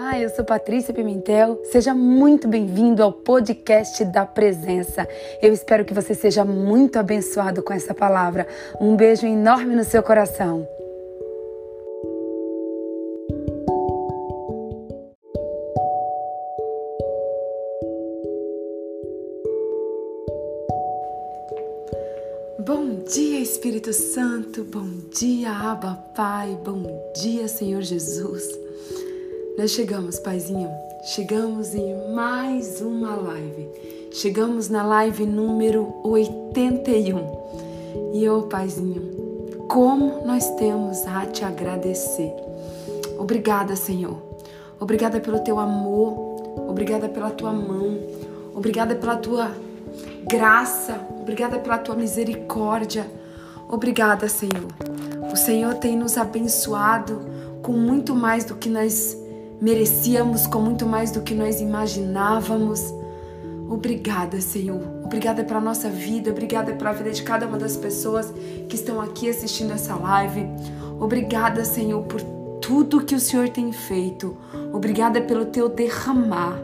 Olá, eu sou Patrícia Pimentel. Seja muito bem-vindo ao podcast da Presença. Eu espero que você seja muito abençoado com essa palavra. Um beijo enorme no seu coração. Bom dia, Espírito Santo. Bom dia, Abba Pai. Bom dia, Senhor Jesus. Nós chegamos, Paizinho. Chegamos em mais uma live. Chegamos na live número 81. E ô, oh, Paizinho, como nós temos a te agradecer. Obrigada, Senhor. Obrigada pelo teu amor. Obrigada pela tua mão. Obrigada pela tua graça, obrigada pela tua misericórdia. Obrigada, Senhor. O Senhor tem nos abençoado com muito mais do que nós merecíamos, com muito mais do que nós imaginávamos. Obrigada, Senhor. Obrigada pela nossa vida, obrigada pela vida de cada uma das pessoas que estão aqui assistindo essa live. Obrigada, Senhor, por tudo que o Senhor tem feito. Obrigada pelo teu derramar.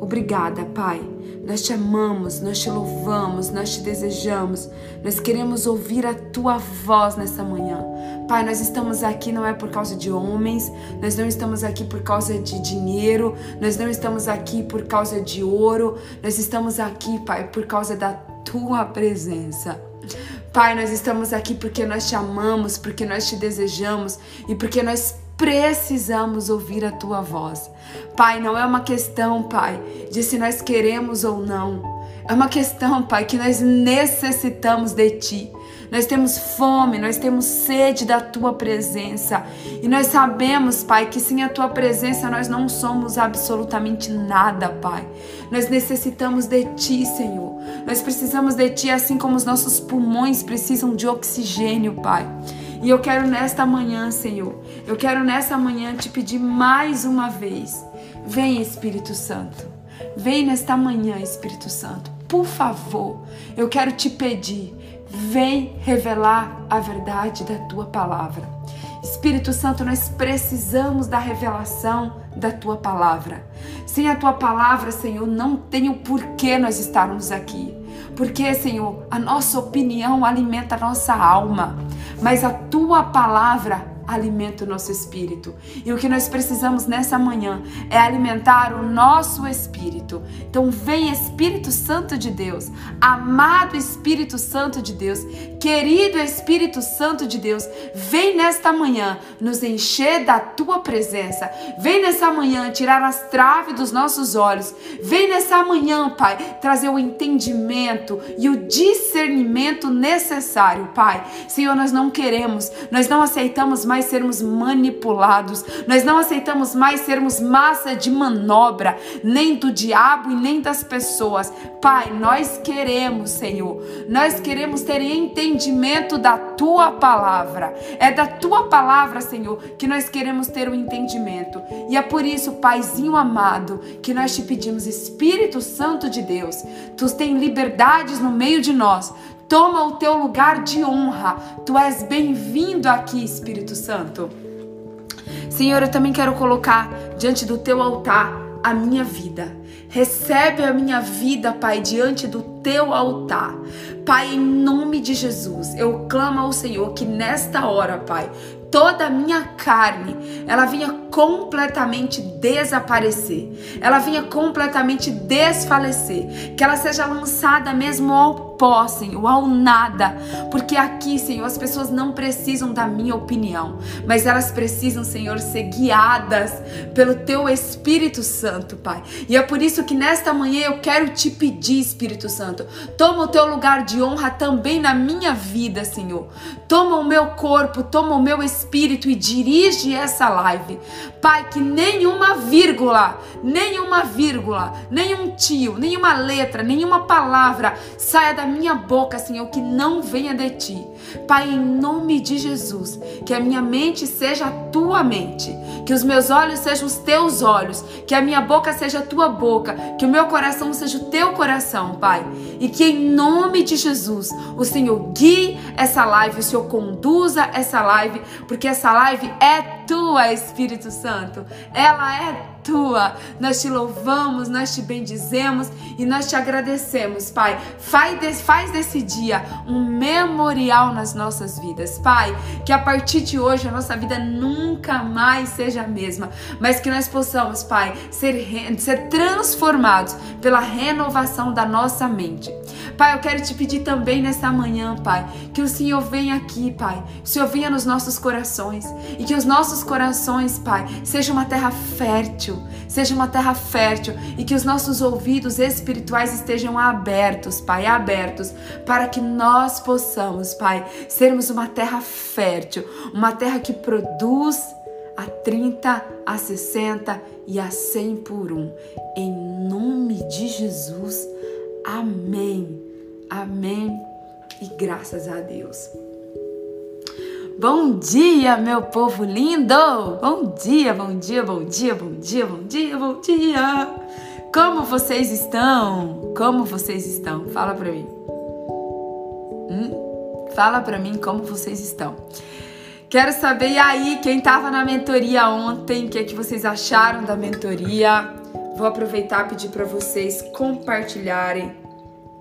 Obrigada, Pai. Nós te amamos, nós te louvamos, nós te desejamos. Nós queremos ouvir a tua voz nessa manhã. Pai, nós estamos aqui não é por causa de homens, nós não estamos aqui por causa de dinheiro, nós não estamos aqui por causa de ouro, nós estamos aqui, Pai, por causa da tua presença. Pai, nós estamos aqui porque nós te amamos, porque nós te desejamos e porque nós precisamos ouvir a tua voz. Pai, não é uma questão, Pai, de se nós queremos ou não. É uma questão, Pai, que nós necessitamos de Ti. Nós temos fome, nós temos sede da tua presença. E nós sabemos, Pai, que sem a tua presença nós não somos absolutamente nada, Pai. Nós necessitamos de ti, Senhor. Nós precisamos de ti assim como os nossos pulmões precisam de oxigênio, Pai. E eu quero nesta manhã, Senhor, eu quero nesta manhã te pedir mais uma vez. Vem, Espírito Santo. Vem nesta manhã, Espírito Santo. Por favor, eu quero te pedir. Vem revelar a verdade da tua palavra. Espírito Santo, nós precisamos da revelação da tua palavra. Sem a tua palavra, Senhor, não tem o porquê nós estarmos aqui. Porque, Senhor, a nossa opinião alimenta a nossa alma, mas a tua palavra alimenta o nosso espírito. E o que nós precisamos nessa manhã é alimentar o nosso espírito. Então, vem Espírito Santo de Deus, amado Espírito Santo de Deus, querido Espírito Santo de Deus, vem nesta manhã nos encher da tua presença. Vem nessa manhã tirar as traves dos nossos olhos. Vem nessa manhã, Pai, trazer o entendimento e o discernimento necessário, Pai. Senhor, nós não queremos, nós não aceitamos mais mais sermos manipulados, nós não aceitamos mais sermos massa de manobra, nem do diabo e nem das pessoas. Pai, nós queremos, Senhor, nós queremos ter entendimento da tua palavra. É da tua palavra, Senhor, que nós queremos ter o entendimento. E é por isso, Paizinho amado, que nós te pedimos, Espírito Santo de Deus, tu tem liberdades no meio de nós. Toma o teu lugar de honra. Tu és bem-vindo aqui, Espírito Santo. Senhor, eu também quero colocar diante do teu altar a minha vida. Recebe a minha vida, Pai, diante do teu altar. Pai, em nome de Jesus, eu clamo ao Senhor que nesta hora, Pai, toda a minha carne, ela vinha completamente desaparecer, ela vinha completamente desfalecer, que ela seja lançada mesmo ao pó, Senhor, ao nada. Porque aqui, Senhor, as pessoas não precisam da minha opinião, mas elas precisam, Senhor, ser guiadas pelo teu Espírito Santo, Pai. E é por isso que nesta manhã eu quero te pedir, Espírito Santo, toma o teu lugar de honra também na minha vida, Senhor. Toma o meu corpo, toma o meu espírito e dirige essa live. Pai, que nenhuma vírgula, nenhuma vírgula, nenhum tio, nenhuma letra, nenhuma palavra saia da minha boca, Senhor, que não venha de ti. Pai, em nome de Jesus, que a minha mente seja a tua mente, que os meus olhos sejam os teus olhos, que a minha boca seja a tua boca, que o meu coração seja o teu coração, Pai. E que em nome de Jesus, o Senhor guie essa live, o Senhor conduza essa live, porque essa live é tua, Espírito Santo. Ela é tua. Nós te louvamos, nós te bendizemos e nós te agradecemos, Pai. Faz desse dia um memorial nas nossas vidas, Pai. Que a partir de hoje a nossa vida nunca mais seja a mesma, mas que nós possamos, Pai, ser, ser transformados pela renovação da nossa mente. Pai, eu quero te pedir também nesta manhã, Pai, que o Senhor venha aqui, Pai. O Senhor venha nos nossos corações e que os nossos corações, Pai, sejam uma terra fértil, seja uma terra fértil e que os nossos ouvidos espirituais estejam abertos, Pai, abertos, para que nós possamos, Pai, sermos uma terra fértil, uma terra que produz a 30, a 60 e a 100 por um. Em nome de Jesus. Amém. Amém e graças a Deus. Bom dia, meu povo lindo! Bom dia, bom dia, bom dia, bom dia, bom dia, bom dia! Como vocês estão? Como vocês estão? Fala pra mim. Hum? Fala pra mim como vocês estão. Quero saber, e aí, quem tava na mentoria ontem, o que, é que vocês acharam da mentoria? Vou aproveitar e pedir para vocês compartilharem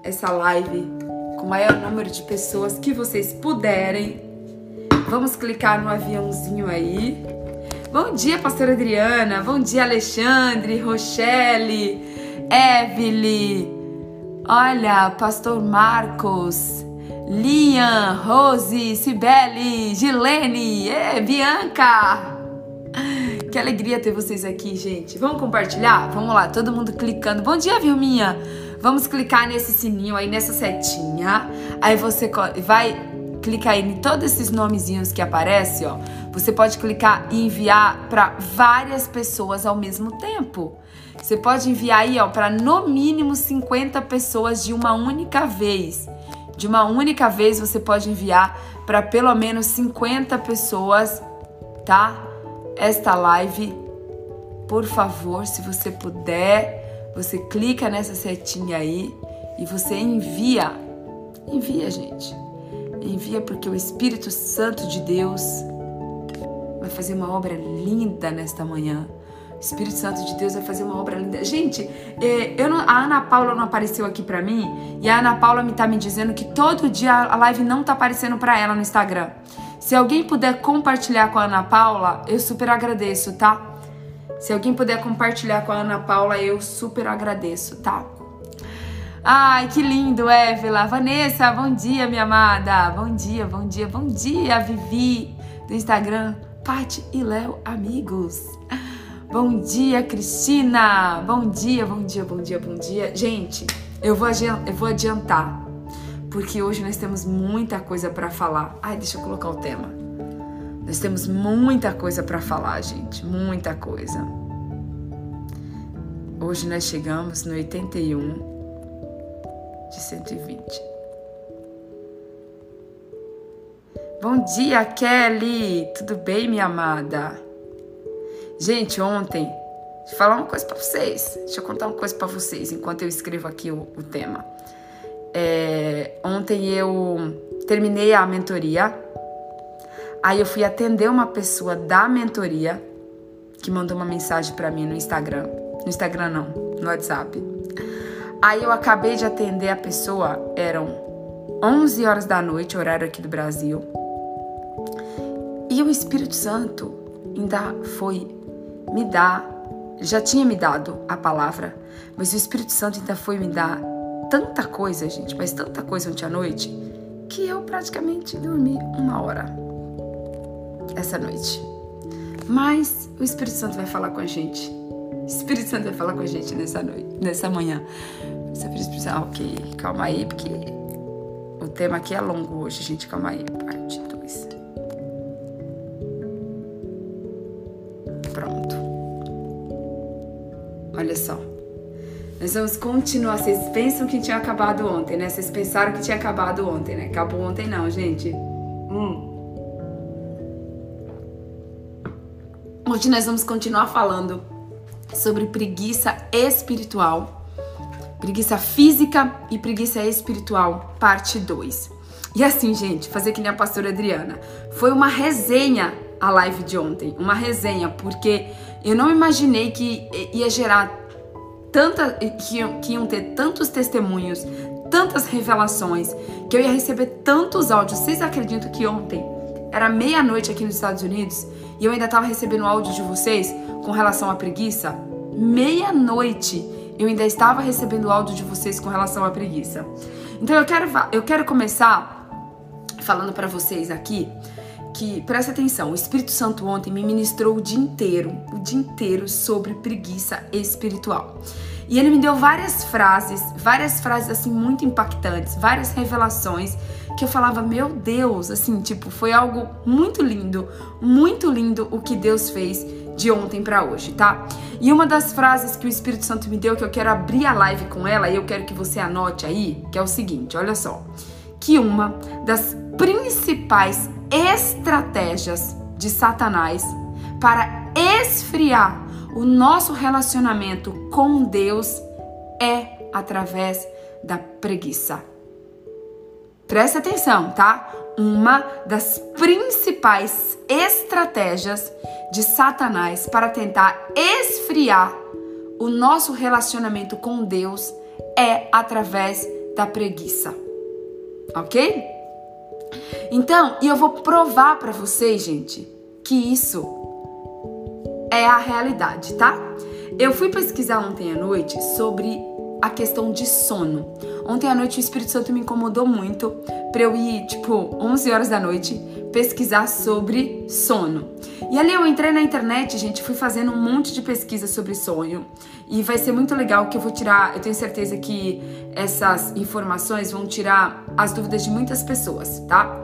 essa live com o maior número de pessoas que vocês puderem. Vamos clicar no aviãozinho aí. Bom dia, pastora Adriana. Bom dia, Alexandre, Rochelle, Evely. Olha, pastor Marcos, Lian, Rose, Cibele, Gilene, é, Bianca. Que alegria ter vocês aqui, gente. Vamos compartilhar? Vamos lá, todo mundo clicando. Bom dia, Vilminha. Vamos clicar nesse sininho aí, nessa setinha. Aí você vai clicar aí em todos esses nomezinhos que aparecem, ó. Você pode clicar e enviar para várias pessoas ao mesmo tempo. Você pode enviar aí, ó, para no mínimo 50 pessoas de uma única vez. De uma única vez você pode enviar para pelo menos 50 pessoas, tá? Esta live, por favor, se você puder, você clica nessa setinha aí e você envia. Envia, gente. Envia porque o Espírito Santo de Deus vai fazer uma obra linda nesta manhã. O Espírito Santo de Deus vai fazer uma obra linda. Gente, é, eu não, a Ana Paula não apareceu aqui para mim e a Ana Paula me tá me dizendo que todo dia a live não tá aparecendo para ela no Instagram. Se alguém puder compartilhar com a Ana Paula, eu super agradeço, tá? Se alguém puder compartilhar com a Ana Paula, eu super agradeço, tá? Ai, que lindo, Évila. Vanessa, bom dia, minha amada. Bom dia, bom dia, bom dia, Vivi, do Instagram. Pati e Léo, amigos. Bom dia, Cristina. Bom dia, bom dia, bom dia, bom dia. Gente, eu vou, eu vou adiantar, porque hoje nós temos muita coisa para falar. Ai, deixa eu colocar o tema. Nós temos muita coisa para falar, gente, muita coisa. Hoje nós chegamos no 81 de 120. Bom dia, Kelly! Tudo bem, minha amada? Gente, ontem, deixa eu falar uma coisa para vocês. Deixa eu contar uma coisa para vocês enquanto eu escrevo aqui o, o tema. É, ontem eu terminei a mentoria Aí eu fui atender uma pessoa da mentoria que mandou uma mensagem para mim no Instagram. No Instagram não, no WhatsApp. Aí eu acabei de atender a pessoa, eram 11 horas da noite, horário aqui do Brasil. E o Espírito Santo ainda foi me dar, já tinha me dado a palavra, mas o Espírito Santo ainda foi me dar tanta coisa, gente, mas tanta coisa ontem à noite, que eu praticamente dormi uma hora essa noite. Mas o Espírito Santo vai falar com a gente. O Espírito Santo vai falar com a gente nessa noite, nessa manhã. Você precisa, ah, ok, calma aí, porque o tema aqui é longo hoje, gente. Calma aí, parte 2. Pronto. Olha só. Nós vamos continuar. Vocês pensam que tinha acabado ontem, né? Vocês pensaram que tinha acabado ontem, né? Acabou ontem não, gente. Hum. Hoje nós vamos continuar falando sobre preguiça espiritual, preguiça física e preguiça espiritual, parte 2. E assim, gente, fazer que nem a pastora Adriana. Foi uma resenha a live de ontem, uma resenha, porque Eu não imaginei que ia gerar tanta que, que iam ter tantos testemunhos, tantas revelações, que eu ia receber tantos áudios. Vocês acreditam que ontem era meia-noite aqui nos Estados Unidos e eu ainda estava recebendo áudio de vocês com relação à preguiça? Meia-noite eu ainda estava recebendo áudio de vocês com relação à preguiça. Então eu quero, eu quero começar falando para vocês aqui que, presta atenção, o Espírito Santo ontem me ministrou o dia inteiro, o dia inteiro sobre preguiça espiritual. E ele me deu várias frases, várias frases assim muito impactantes, várias revelações que eu falava, meu Deus, assim, tipo, foi algo muito lindo, muito lindo o que Deus fez de ontem para hoje, tá? E uma das frases que o Espírito Santo me deu que eu quero abrir a live com ela e eu quero que você anote aí, que é o seguinte, olha só, que uma das principais estratégias de Satanás para esfriar o nosso relacionamento com Deus é através da preguiça. Presta atenção, tá? Uma das principais estratégias de Satanás para tentar esfriar o nosso relacionamento com Deus é através da preguiça. OK? Então, e eu vou provar para vocês, gente, que isso é a realidade, tá? Eu fui pesquisar ontem à noite sobre a questão de sono. Ontem à noite o Espírito Santo me incomodou muito para eu ir, tipo, 11 horas da noite pesquisar sobre sono. E ali eu entrei na internet, gente, fui fazendo um monte de pesquisa sobre sonho. E vai ser muito legal que eu vou tirar, eu tenho certeza que essas informações vão tirar as dúvidas de muitas pessoas, tá?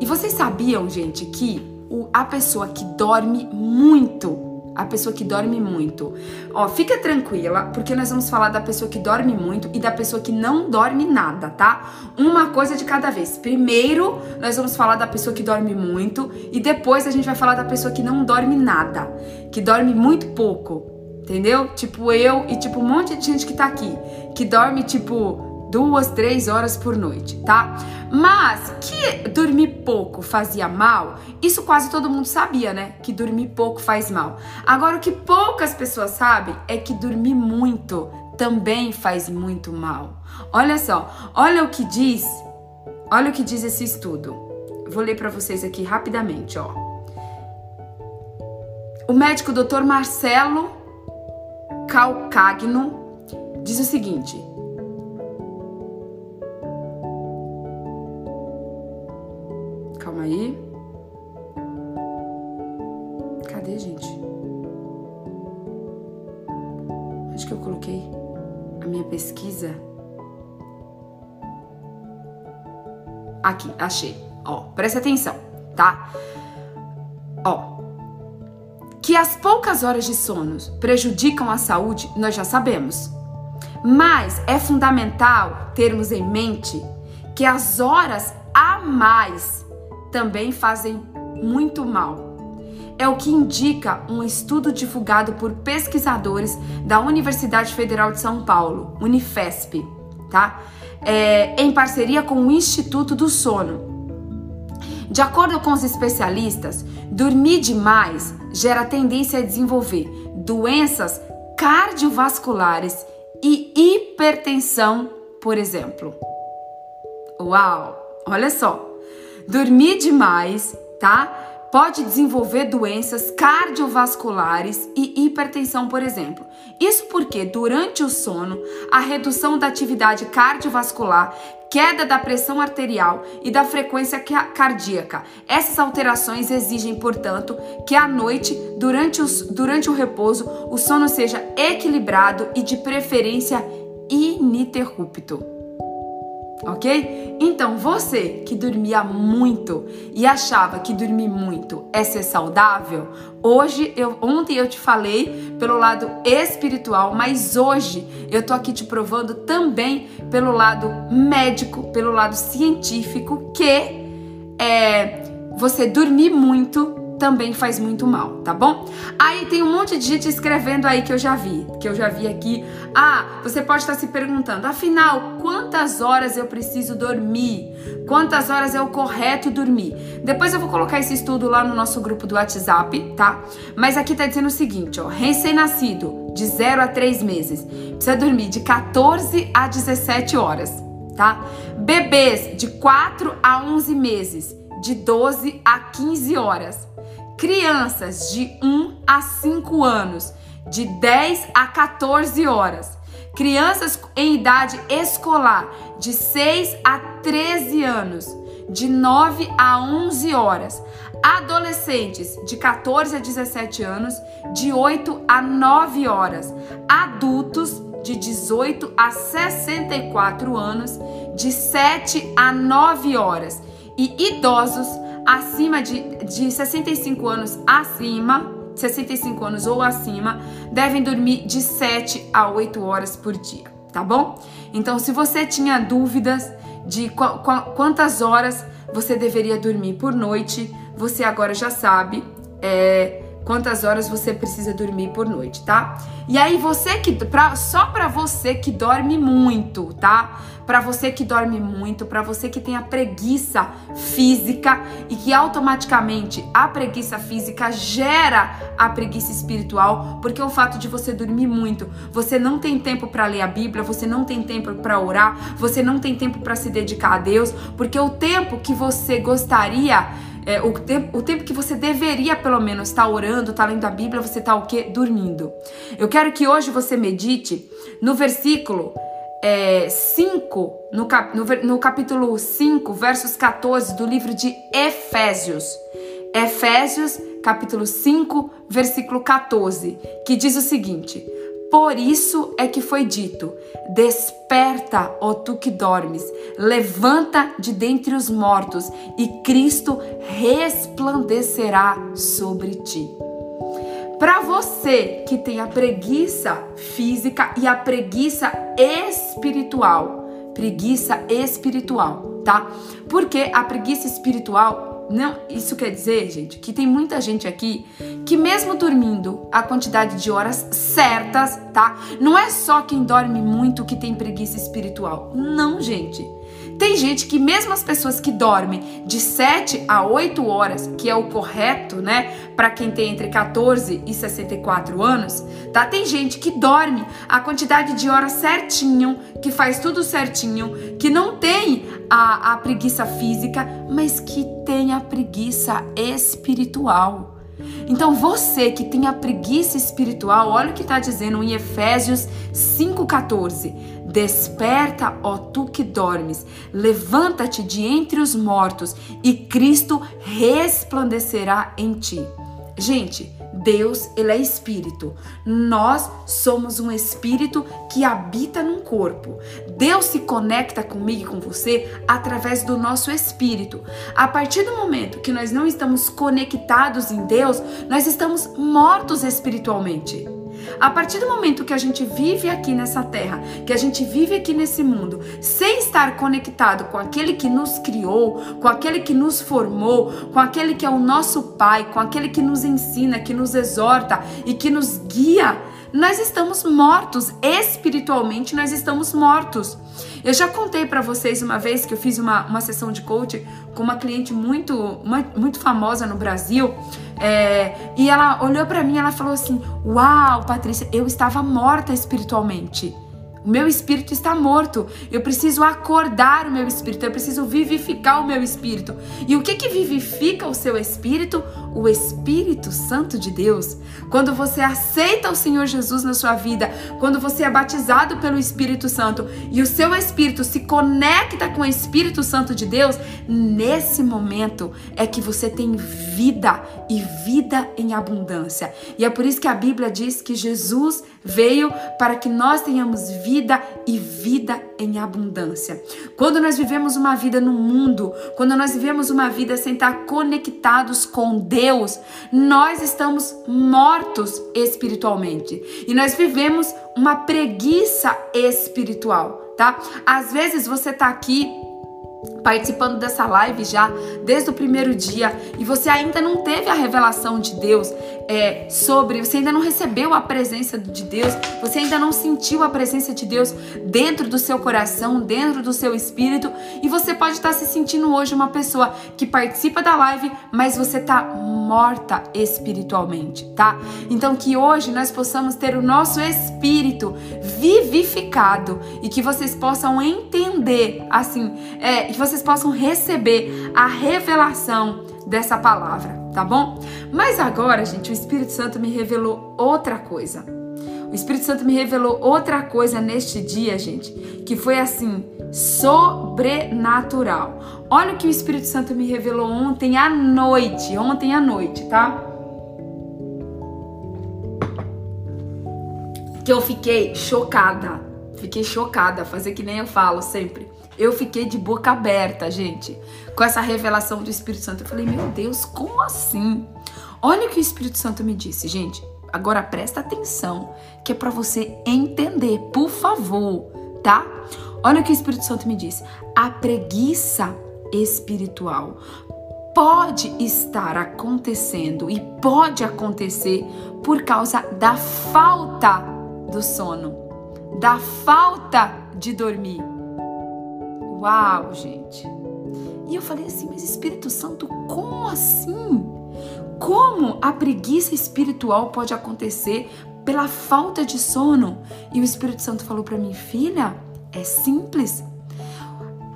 E vocês sabiam, gente, que a pessoa que dorme muito a pessoa que dorme muito. Ó, fica tranquila, porque nós vamos falar da pessoa que dorme muito e da pessoa que não dorme nada, tá? Uma coisa de cada vez. Primeiro, nós vamos falar da pessoa que dorme muito e depois a gente vai falar da pessoa que não dorme nada, que dorme muito pouco. Entendeu? Tipo eu e tipo um monte de gente que tá aqui, que dorme tipo duas, três horas por noite, tá? Mas que dormir pouco fazia mal, isso quase todo mundo sabia, né? Que dormir pouco faz mal. Agora, o que poucas pessoas sabem é que dormir muito também faz muito mal. Olha só, olha o que diz, olha o que diz esse estudo. Vou ler para vocês aqui rapidamente, ó. O médico Dr. Marcelo Calcagno diz o seguinte: aí. Cadê, gente? Onde que eu coloquei a minha pesquisa? Aqui, achei. Ó, presta atenção, tá? Ó, que as poucas horas de sono prejudicam a saúde, nós já sabemos. Mas é fundamental termos em mente que as horas a mais também fazem muito mal. É o que indica um estudo divulgado por pesquisadores da Universidade Federal de São Paulo, Unifesp, tá? É, em parceria com o Instituto do Sono. De acordo com os especialistas, dormir demais gera tendência a desenvolver doenças cardiovasculares e hipertensão, por exemplo. Uau! Olha só, Dormir demais, tá? Pode desenvolver doenças cardiovasculares e hipertensão, por exemplo. Isso porque durante o sono, a redução da atividade cardiovascular, queda da pressão arterial e da frequência cardíaca. Essas alterações exigem, portanto, que à noite, durante, os, durante o repouso, o sono seja equilibrado e de preferência ininterrupto ok? Então você que dormia muito e achava que dormir muito é ser saudável, hoje eu ontem eu te falei pelo lado espiritual, mas hoje eu tô aqui te provando também pelo lado médico, pelo lado científico que é você dormir muito também faz muito mal, tá bom? Aí tem um monte de gente escrevendo aí que eu já vi, que eu já vi aqui. Ah, você pode estar se perguntando, afinal, quantas horas eu preciso dormir? Quantas horas é o correto dormir? Depois eu vou colocar esse estudo lá no nosso grupo do WhatsApp, tá? Mas aqui tá dizendo o seguinte, ó, recém-nascido, de 0 a 3 meses, precisa dormir de 14 a 17 horas, tá? Bebês de 4 a 11 meses, de 12 a 15 horas crianças de 1 a 5 anos, de 10 a 14 horas. Crianças em idade escolar, de 6 a 13 anos, de 9 a 11 horas. Adolescentes, de 14 a 17 anos, de 8 a 9 horas. Adultos, de 18 a 64 anos, de 7 a 9 horas. E idosos, acima de, de 65 anos acima, 65 anos ou acima, devem dormir de 7 a 8 horas por dia, tá bom? Então, se você tinha dúvidas de qu qu quantas horas você deveria dormir por noite, você agora já sabe. É, quantas horas você precisa dormir por noite, tá? E aí você que pra, só para você que dorme muito, tá? Para você que dorme muito, para você que tem a preguiça física e que automaticamente a preguiça física gera a preguiça espiritual, porque o fato de você dormir muito, você não tem tempo para ler a Bíblia, você não tem tempo para orar, você não tem tempo para se dedicar a Deus, porque o tempo que você gostaria é, o, tempo, o tempo que você deveria, pelo menos, estar tá orando, estar tá lendo a Bíblia, você está o quê? Dormindo. Eu quero que hoje você medite no versículo é, 5, no, cap, no, no capítulo 5, versos 14 do livro de Efésios. Efésios, capítulo 5, versículo 14, que diz o seguinte: por isso é que foi dito: Desperta, ó tu que dormes, levanta de dentre os mortos, e Cristo resplandecerá sobre ti. Para você que tem a preguiça física e a preguiça espiritual, preguiça espiritual, tá? Porque a preguiça espiritual não, isso quer dizer, gente, que tem muita gente aqui que mesmo dormindo a quantidade de horas certas, tá? Não é só quem dorme muito que tem preguiça espiritual. Não, gente. Tem gente que, mesmo as pessoas que dormem de 7 a 8 horas, que é o correto, né, para quem tem entre 14 e 64 anos, tá? Tem gente que dorme a quantidade de horas certinho, que faz tudo certinho, que não tem a, a preguiça física, mas que tem a preguiça espiritual. Então você que tem a preguiça espiritual, olha o que está dizendo em Efésios 5,14: Desperta, ó tu que dormes, levanta-te de entre os mortos e Cristo resplandecerá em ti. Gente, Deus, ele é espírito. Nós somos um espírito que habita num corpo. Deus se conecta comigo e com você através do nosso espírito. A partir do momento que nós não estamos conectados em Deus, nós estamos mortos espiritualmente. A partir do momento que a gente vive aqui nessa terra, que a gente vive aqui nesse mundo, sem estar conectado com aquele que nos criou, com aquele que nos formou, com aquele que é o nosso Pai, com aquele que nos ensina, que nos exorta e que nos guia, nós estamos mortos. Espiritualmente, nós estamos mortos. Eu já contei para vocês uma vez que eu fiz uma, uma sessão de coaching com uma cliente muito, uma, muito famosa no Brasil. É, e ela olhou para mim e ela falou assim: Uau, Patrícia, eu estava morta espiritualmente. O meu espírito está morto. Eu preciso acordar o meu espírito. Eu preciso vivificar o meu espírito. E o que que vivifica o seu espírito? O Espírito Santo de Deus. Quando você aceita o Senhor Jesus na sua vida, quando você é batizado pelo Espírito Santo e o seu espírito se conecta com o Espírito Santo de Deus, nesse momento é que você tem vida e vida em abundância. E é por isso que a Bíblia diz que Jesus veio para que nós tenhamos vida e vida em abundância. Quando nós vivemos uma vida no mundo, quando nós vivemos uma vida sem estar conectados com Deus, nós estamos mortos espiritualmente e nós vivemos uma preguiça espiritual, tá? Às vezes você tá aqui participando dessa live já desde o primeiro dia e você ainda não teve a revelação de Deus é, sobre, você ainda não recebeu a presença de Deus, você ainda não sentiu a presença de Deus dentro do seu coração, dentro do seu espírito e você pode estar se sentindo hoje uma pessoa que participa da live, mas você está morta espiritualmente, tá? Então que hoje nós possamos ter o nosso espírito vivificado e que vocês possam entender, assim, é, que vocês possam receber a revelação dessa palavra, tá bom? Mas agora, gente, o Espírito Santo me revelou outra coisa. O Espírito Santo me revelou outra coisa neste dia, gente, que foi assim, sobrenatural. Olha o que o Espírito Santo me revelou ontem à noite, ontem à noite, tá? Que eu fiquei chocada. Fiquei chocada, fazer que nem eu falo sempre. Eu fiquei de boca aberta, gente, com essa revelação do Espírito Santo. Eu falei, meu Deus, como assim? Olha o que o Espírito Santo me disse, gente. Agora presta atenção, que é para você entender, por favor, tá? Olha o que o Espírito Santo me disse. A preguiça espiritual pode estar acontecendo e pode acontecer por causa da falta do sono, da falta de dormir. Uau, gente. E eu falei assim, mas Espírito Santo, como assim? Como a preguiça espiritual pode acontecer pela falta de sono? E o Espírito Santo falou para mim, filha, é simples.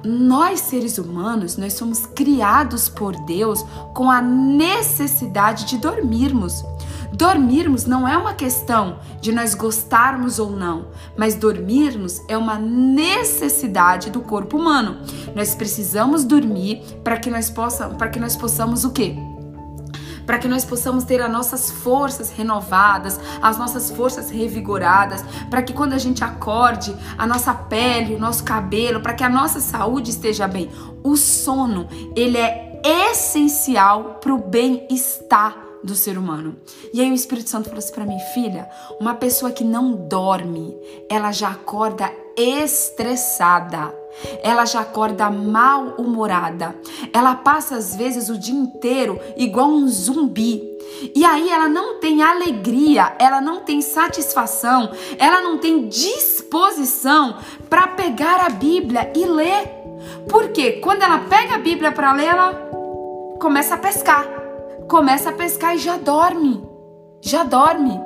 Nós seres humanos, nós somos criados por Deus com a necessidade de dormirmos. Dormirmos não é uma questão de nós gostarmos ou não, mas dormirmos é uma necessidade do corpo humano. Nós precisamos dormir para que nós possamos, para que nós possamos o quê? para que nós possamos ter as nossas forças renovadas, as nossas forças revigoradas, para que quando a gente acorde, a nossa pele, o nosso cabelo, para que a nossa saúde esteja bem. O sono, ele é essencial para o bem-estar do ser humano. E aí o Espírito Santo falou assim para mim, filha, uma pessoa que não dorme, ela já acorda estressada. Ela já acorda mal-humorada. Ela passa às vezes o dia inteiro igual um zumbi. E aí ela não tem alegria, ela não tem satisfação, ela não tem disposição para pegar a Bíblia e ler. Porque quando ela pega a Bíblia para ler, ela começa a pescar começa a pescar e já dorme. Já dorme.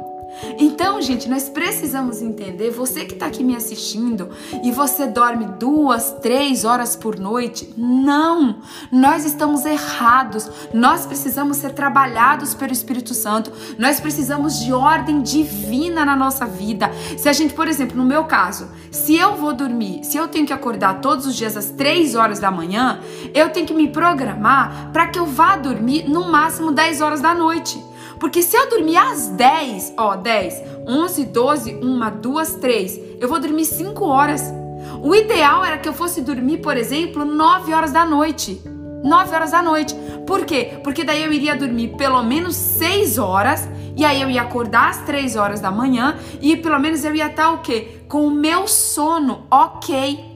Então, gente, nós precisamos entender, você que está aqui me assistindo e você dorme duas, três horas por noite, não, nós estamos errados, nós precisamos ser trabalhados pelo Espírito Santo, nós precisamos de ordem divina na nossa vida. Se a gente, por exemplo, no meu caso, se eu vou dormir, se eu tenho que acordar todos os dias às três horas da manhã, eu tenho que me programar para que eu vá dormir no máximo 10 horas da noite. Porque se eu dormir às 10, ó, 10, 11, 12, 1, 2, 3, eu vou dormir 5 horas. O ideal era que eu fosse dormir, por exemplo, 9 horas da noite. 9 horas da noite. Por quê? Porque daí eu iria dormir pelo menos 6 horas e aí eu ia acordar às 3 horas da manhã e pelo menos eu ia estar o quê? Com o meu sono ok.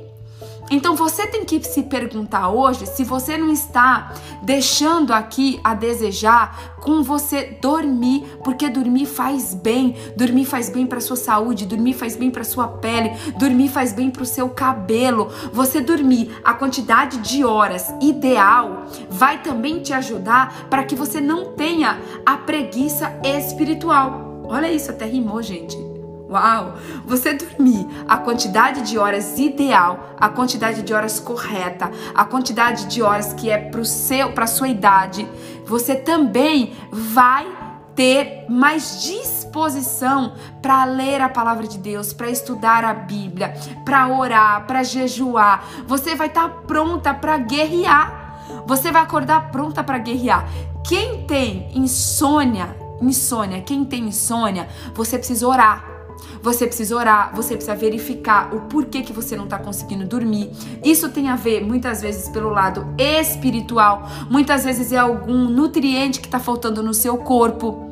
Então você tem que se perguntar hoje se você não está deixando aqui a desejar com você dormir, porque dormir faz bem, dormir faz bem para sua saúde, dormir faz bem para sua pele, dormir faz bem para o seu cabelo. Você dormir a quantidade de horas ideal vai também te ajudar para que você não tenha a preguiça espiritual. Olha isso, até rimou, gente. Uau! Você dormir a quantidade de horas ideal, a quantidade de horas correta, a quantidade de horas que é para seu, para sua idade, você também vai ter mais disposição para ler a palavra de Deus, para estudar a Bíblia, para orar, para jejuar. Você vai estar tá pronta para guerrear. Você vai acordar pronta para guerrear. Quem tem insônia, insônia, quem tem insônia, você precisa orar você precisa orar, você precisa verificar o porquê que você não está conseguindo dormir. Isso tem a ver muitas vezes pelo lado espiritual, muitas vezes é algum nutriente que está faltando no seu corpo.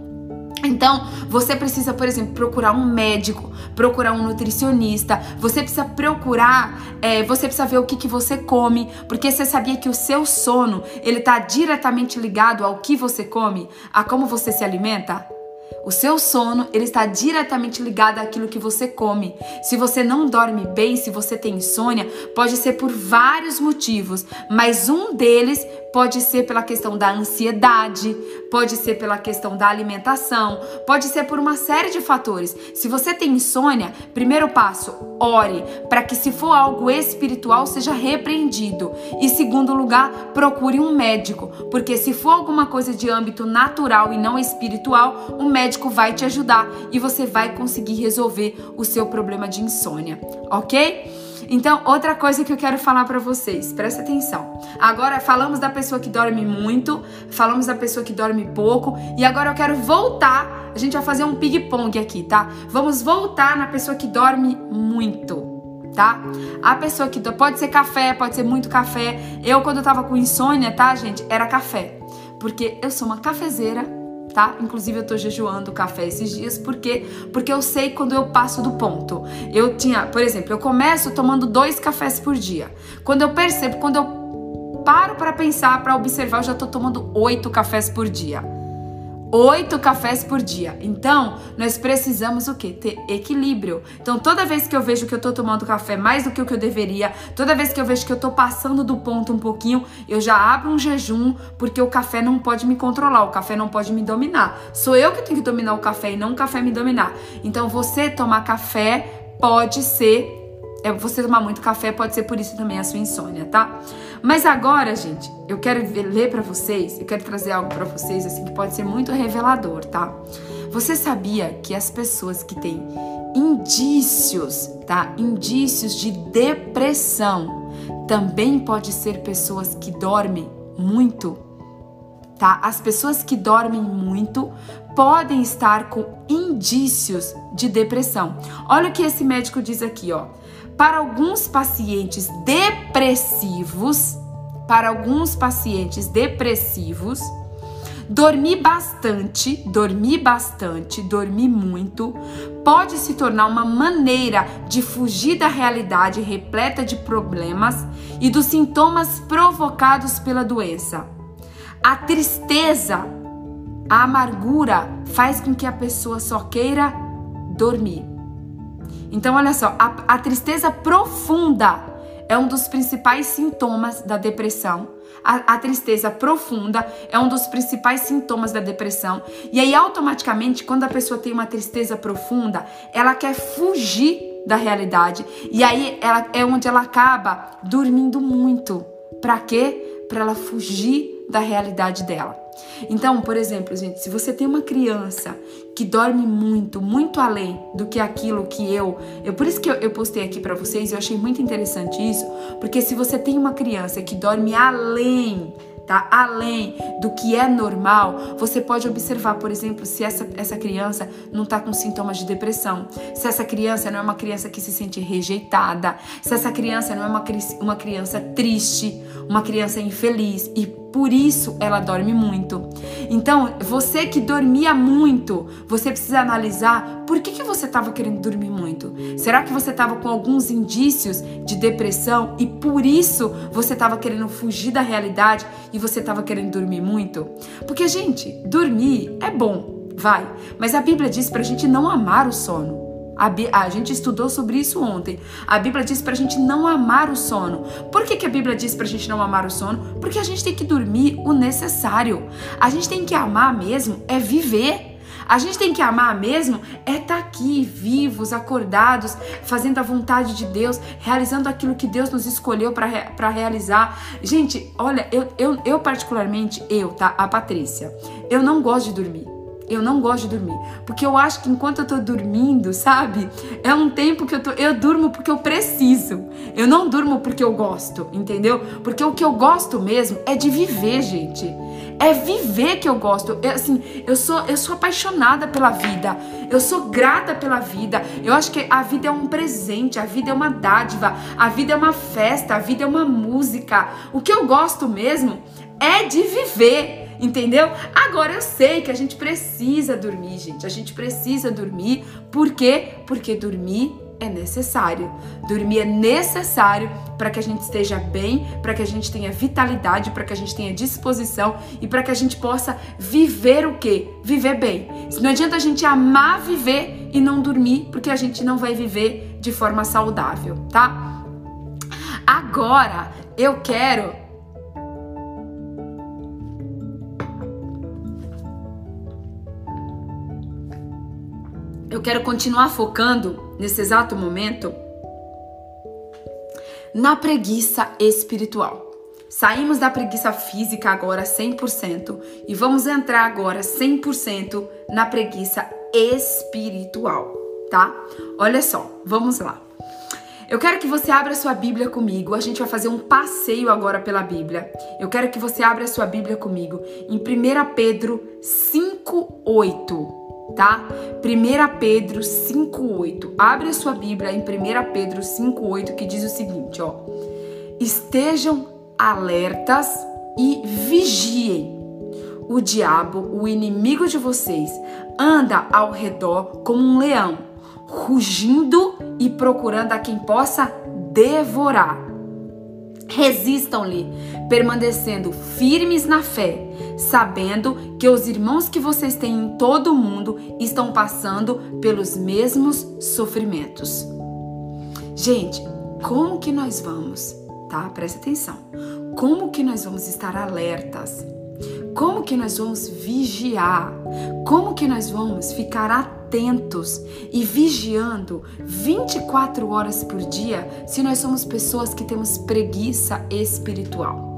Então, você precisa, por exemplo, procurar um médico, procurar um nutricionista, você precisa procurar, é, você precisa ver o que, que você come, porque você sabia que o seu sono, ele está diretamente ligado ao que você come, a como você se alimenta? O seu sono, ele está diretamente ligado àquilo que você come. Se você não dorme bem, se você tem insônia, pode ser por vários motivos, mas um deles pode ser pela questão da ansiedade, pode ser pela questão da alimentação, pode ser por uma série de fatores. Se você tem insônia, primeiro passo, ore para que se for algo espiritual seja repreendido. E segundo lugar, procure um médico, porque se for alguma coisa de âmbito natural e não espiritual, o médico vai te ajudar e você vai conseguir resolver o seu problema de insônia, OK? Então, outra coisa que eu quero falar para vocês, presta atenção. Agora falamos da pessoa que dorme muito, falamos da pessoa que dorme pouco, e agora eu quero voltar. A gente vai fazer um ping-pong aqui, tá? Vamos voltar na pessoa que dorme muito, tá? A pessoa que pode ser café, pode ser muito café. Eu quando eu tava com insônia, tá, gente, era café. Porque eu sou uma cafezeira tá? Inclusive eu tô jejuando café esses dias porque porque eu sei quando eu passo do ponto. Eu tinha, por exemplo, eu começo tomando dois cafés por dia. Quando eu percebo, quando eu paro para pensar, para observar, eu já tô tomando oito cafés por dia oito cafés por dia. Então, nós precisamos o quê? Ter equilíbrio. Então, toda vez que eu vejo que eu tô tomando café mais do que o que eu deveria, toda vez que eu vejo que eu tô passando do ponto um pouquinho, eu já abro um jejum, porque o café não pode me controlar, o café não pode me dominar. Sou eu que tenho que dominar o café e não o café me dominar. Então, você tomar café pode ser é, você tomar muito café pode ser por isso também a sua insônia, tá? Mas agora, gente, eu quero ler para vocês, eu quero trazer algo para vocês assim que pode ser muito revelador, tá? Você sabia que as pessoas que têm indícios, tá? Indícios de depressão também pode ser pessoas que dormem muito, tá? As pessoas que dormem muito podem estar com indícios de depressão. Olha o que esse médico diz aqui, ó. Para alguns pacientes depressivos, para alguns pacientes depressivos, dormir bastante, dormir bastante, dormir muito, pode se tornar uma maneira de fugir da realidade repleta de problemas e dos sintomas provocados pela doença. A tristeza, a amargura faz com que a pessoa só queira dormir. Então, olha só, a, a tristeza profunda é um dos principais sintomas da depressão. A, a, tristeza profunda é um dos principais sintomas da depressão. E aí, automaticamente, quando a pessoa tem uma tristeza profunda, ela quer fugir da realidade. E aí ela, é onde ela acaba dormindo muito. Para quê? Para ela fugir da realidade dela. Então, por exemplo, gente, se você tem uma criança que dorme muito, muito além do que aquilo que eu, eu por isso que eu, eu postei aqui para vocês, eu achei muito interessante isso, porque se você tem uma criança que dorme além tá? Além do que é normal, você pode observar, por exemplo, se essa, essa criança não está com sintomas de depressão, se essa criança não é uma criança que se sente rejeitada, se essa criança não é uma, uma criança triste, uma criança infeliz e por isso ela dorme muito. Então, você que dormia muito, você precisa analisar por que, que você estava querendo dormir muito. Será que você estava com alguns indícios de depressão e por isso você estava querendo fugir da realidade e você estava querendo dormir muito? Porque, gente, dormir é bom, vai, mas a Bíblia diz para a gente não amar o sono. A, a, gente estudou sobre isso ontem. A Bíblia diz pra gente não amar o sono. Por que, que a Bíblia diz pra gente não amar o sono? Porque a gente tem que dormir o necessário. A gente tem que amar mesmo, é viver. A gente tem que amar mesmo é estar tá aqui, vivos, acordados, fazendo a vontade de Deus, realizando aquilo que Deus nos escolheu para realizar. Gente, olha, eu, eu, eu particularmente, eu, tá? A Patrícia, eu não gosto de dormir. Eu não gosto de dormir, porque eu acho que enquanto eu tô dormindo, sabe? É um tempo que eu tô, eu durmo porque eu preciso. Eu não durmo porque eu gosto, entendeu? Porque o que eu gosto mesmo é de viver, gente. É viver que eu gosto. Eu, assim, eu sou eu sou apaixonada pela vida. Eu sou grata pela vida. Eu acho que a vida é um presente, a vida é uma dádiva, a vida é uma festa, a vida é uma música. O que eu gosto mesmo é de viver entendeu? Agora eu sei que a gente precisa dormir, gente. A gente precisa dormir. Por quê? Porque dormir é necessário. Dormir é necessário para que a gente esteja bem, para que a gente tenha vitalidade, para que a gente tenha disposição e para que a gente possa viver o quê? Viver bem. Não adianta a gente amar viver e não dormir, porque a gente não vai viver de forma saudável, tá? Agora eu quero eu quero continuar focando nesse exato momento na preguiça espiritual. Saímos da preguiça física agora 100% e vamos entrar agora 100% na preguiça espiritual, tá? Olha só, vamos lá. Eu quero que você abra sua Bíblia comigo. A gente vai fazer um passeio agora pela Bíblia. Eu quero que você abra sua Bíblia comigo em 1 Pedro 5:8 tá? 1 Pedro 5:8. Abre a sua Bíblia em 1 Pedro 5:8 que diz o seguinte, ó: Estejam alertas e vigiem. O diabo, o inimigo de vocês, anda ao redor como um leão, rugindo e procurando a quem possa devorar. Resistam-lhe, permanecendo firmes na fé, sabendo que os irmãos que vocês têm em todo o mundo estão passando pelos mesmos sofrimentos. Gente, como que nós vamos, tá? Presta atenção. Como que nós vamos estar alertas? Como que nós vamos vigiar? Como que nós vamos ficar atentos e vigiando 24 horas por dia se nós somos pessoas que temos preguiça espiritual?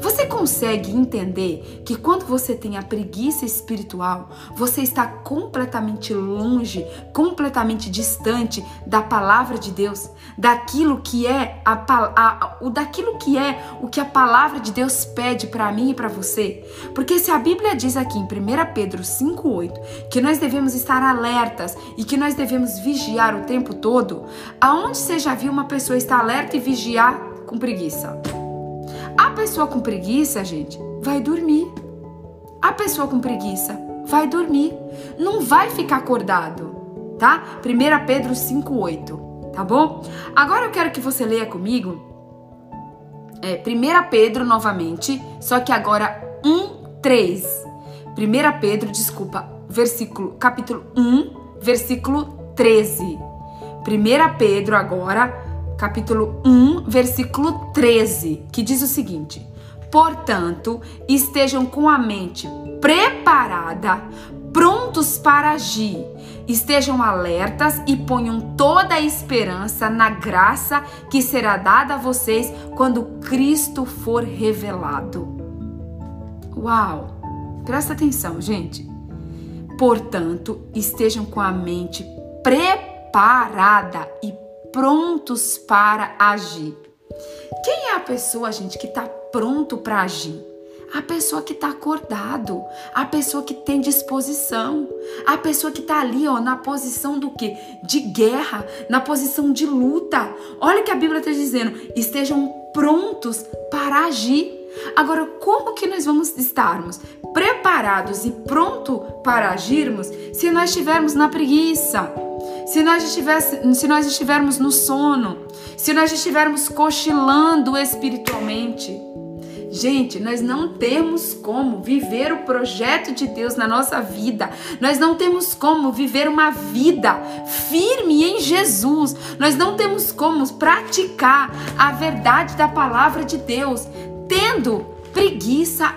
Você consegue entender que quando você tem a preguiça espiritual, você está completamente longe, completamente distante da palavra de Deus, daquilo que é a, a, o daquilo que é o que a palavra de Deus pede para mim e para você? Porque se a Bíblia diz aqui em 1 Pedro 5:8 que nós devemos estar alertas e que nós devemos vigiar o tempo todo, aonde você já viu uma pessoa estar alerta e vigiar com preguiça? A pessoa com preguiça, gente, vai dormir. A pessoa com preguiça vai dormir. Não vai ficar acordado, tá? 1 Pedro 5,8, tá bom? Agora eu quero que você leia comigo. É, 1 Pedro novamente, só que agora 1, 3. 1 Pedro, desculpa, versículo, capítulo 1, versículo 13. 1 Pedro agora, capítulo 1, versículo 13, que diz o seguinte: Portanto, estejam com a mente preparada, prontos para agir. Estejam alertas e ponham toda a esperança na graça que será dada a vocês quando Cristo for revelado. Uau! Presta atenção, gente. Portanto, estejam com a mente preparada e prontos para agir. Quem é a pessoa, gente, que está pronto para agir? A pessoa que está acordado, a pessoa que tem disposição, a pessoa que está ali, ó, na posição do que? De guerra, na posição de luta. Olha o que a Bíblia está dizendo: estejam prontos para agir. Agora, como que nós vamos estarmos preparados e pronto para agirmos se nós estivermos na preguiça? Se nós, se nós estivermos no sono, se nós estivermos cochilando espiritualmente. Gente, nós não temos como viver o projeto de Deus na nossa vida. Nós não temos como viver uma vida firme em Jesus. Nós não temos como praticar a verdade da palavra de Deus tendo preguiça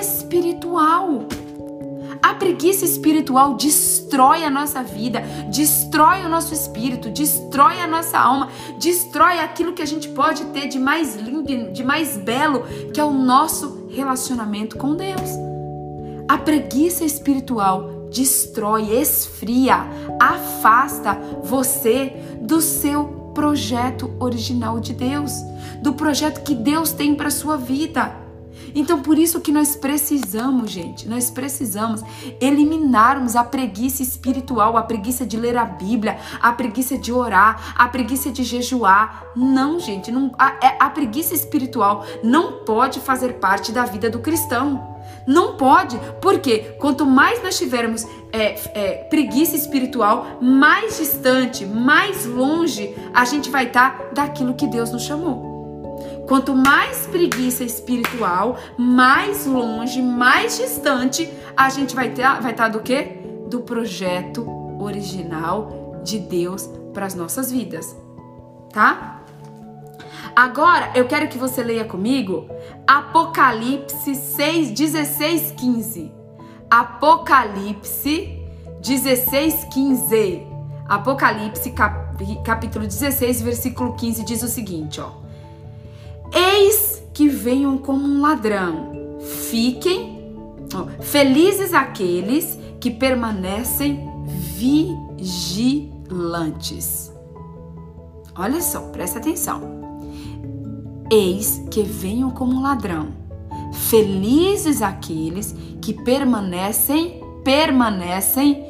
espiritual. A preguiça espiritual destrói a nossa vida, destrói o nosso espírito, destrói a nossa alma, destrói aquilo que a gente pode ter de mais lindo, de mais belo, que é o nosso relacionamento com Deus. A preguiça espiritual destrói, esfria, afasta você do seu projeto original de Deus, do projeto que Deus tem para sua vida. Então, por isso que nós precisamos, gente, nós precisamos eliminarmos a preguiça espiritual, a preguiça de ler a Bíblia, a preguiça de orar, a preguiça de jejuar. Não, gente, não, a, é, a preguiça espiritual não pode fazer parte da vida do cristão. Não pode, porque quanto mais nós tivermos é, é, preguiça espiritual, mais distante, mais longe a gente vai estar tá daquilo que Deus nos chamou. Quanto mais preguiça espiritual, mais longe, mais distante a gente vai ter, vai estar tá do quê? Do projeto original de Deus para as nossas vidas, tá? Agora eu quero que você leia comigo Apocalipse 6, 16, 15. Apocalipse 16, 15. Apocalipse cap, capítulo 16, versículo 15 diz o seguinte, ó. Eis que venham como um ladrão. Fiquem felizes aqueles que permanecem vigilantes. Olha só, presta atenção. Eis que venham como um ladrão. Felizes aqueles que permanecem, permanecem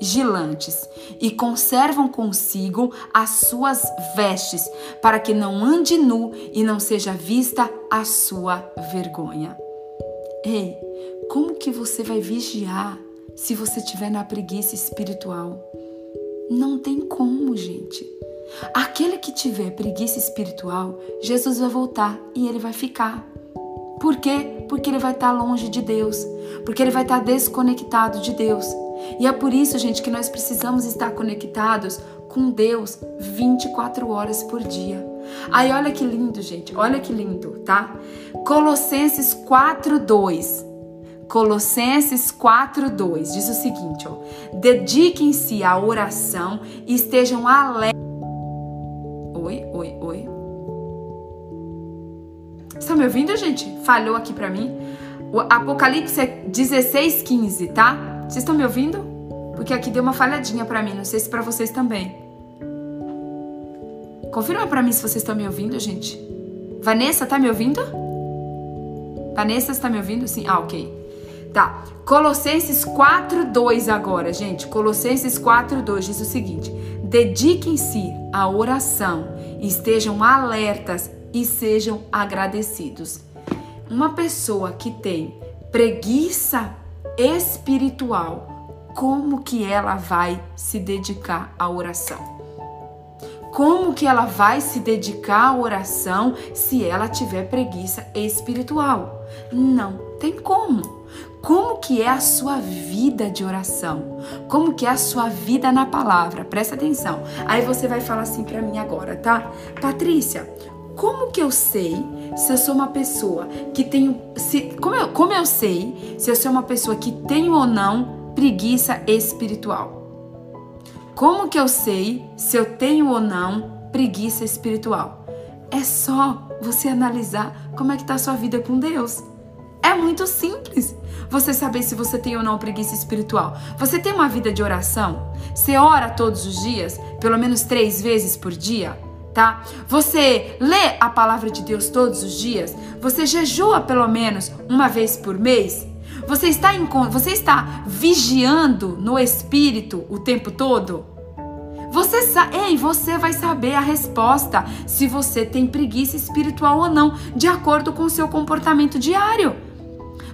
vigilantes e conservam consigo as suas vestes, para que não ande nu e não seja vista a sua vergonha. Ei, como que você vai vigiar se você estiver na preguiça espiritual? Não tem como, gente. Aquele que tiver preguiça espiritual, Jesus vai voltar e ele vai ficar. Por quê? Porque ele vai estar longe de Deus, porque ele vai estar desconectado de Deus. E é por isso, gente, que nós precisamos estar conectados com Deus 24 horas por dia. Aí olha que lindo, gente. Olha que lindo, tá? Colossenses 4:2. Colossenses 4:2 diz o seguinte, ó: Dediquem-se à oração e estejam alegres Oi, oi, oi. Estão me ouvindo, gente? Falhou aqui para mim. O Apocalipse é 16, 15, tá? Vocês estão me ouvindo? Porque aqui deu uma falhadinha para mim, não sei se para vocês também. Confirma para mim se vocês estão me ouvindo, gente. Vanessa, tá me ouvindo? Vanessa, está me ouvindo? Sim. Ah, ok. Tá. Colossenses 4:2 agora, gente. Colossenses 4:2 diz o seguinte: Dediquem-se à oração, estejam alertas e sejam agradecidos. Uma pessoa que tem preguiça espiritual, como que ela vai se dedicar à oração? Como que ela vai se dedicar à oração se ela tiver preguiça espiritual? Não tem como. Como que é a sua vida de oração? Como que é a sua vida na palavra? Presta atenção. Aí você vai falar assim para mim agora, tá? Patrícia, como que eu sei se eu sou uma pessoa que tenho se como eu, como eu sei se eu sou uma pessoa que tem ou não preguiça espiritual? Como que eu sei se eu tenho ou não preguiça espiritual? É só você analisar como é que tá a sua vida com Deus. É muito simples você saber se você tem ou não preguiça espiritual. Você tem uma vida de oração? Você ora todos os dias, pelo menos três vezes por dia? Tá? Você lê a palavra de Deus todos os dias? Você jejua pelo menos uma vez por mês? Você está, em, você está vigiando no espírito o tempo todo? Você ei, você vai saber a resposta se você tem preguiça espiritual ou não, de acordo com o seu comportamento diário.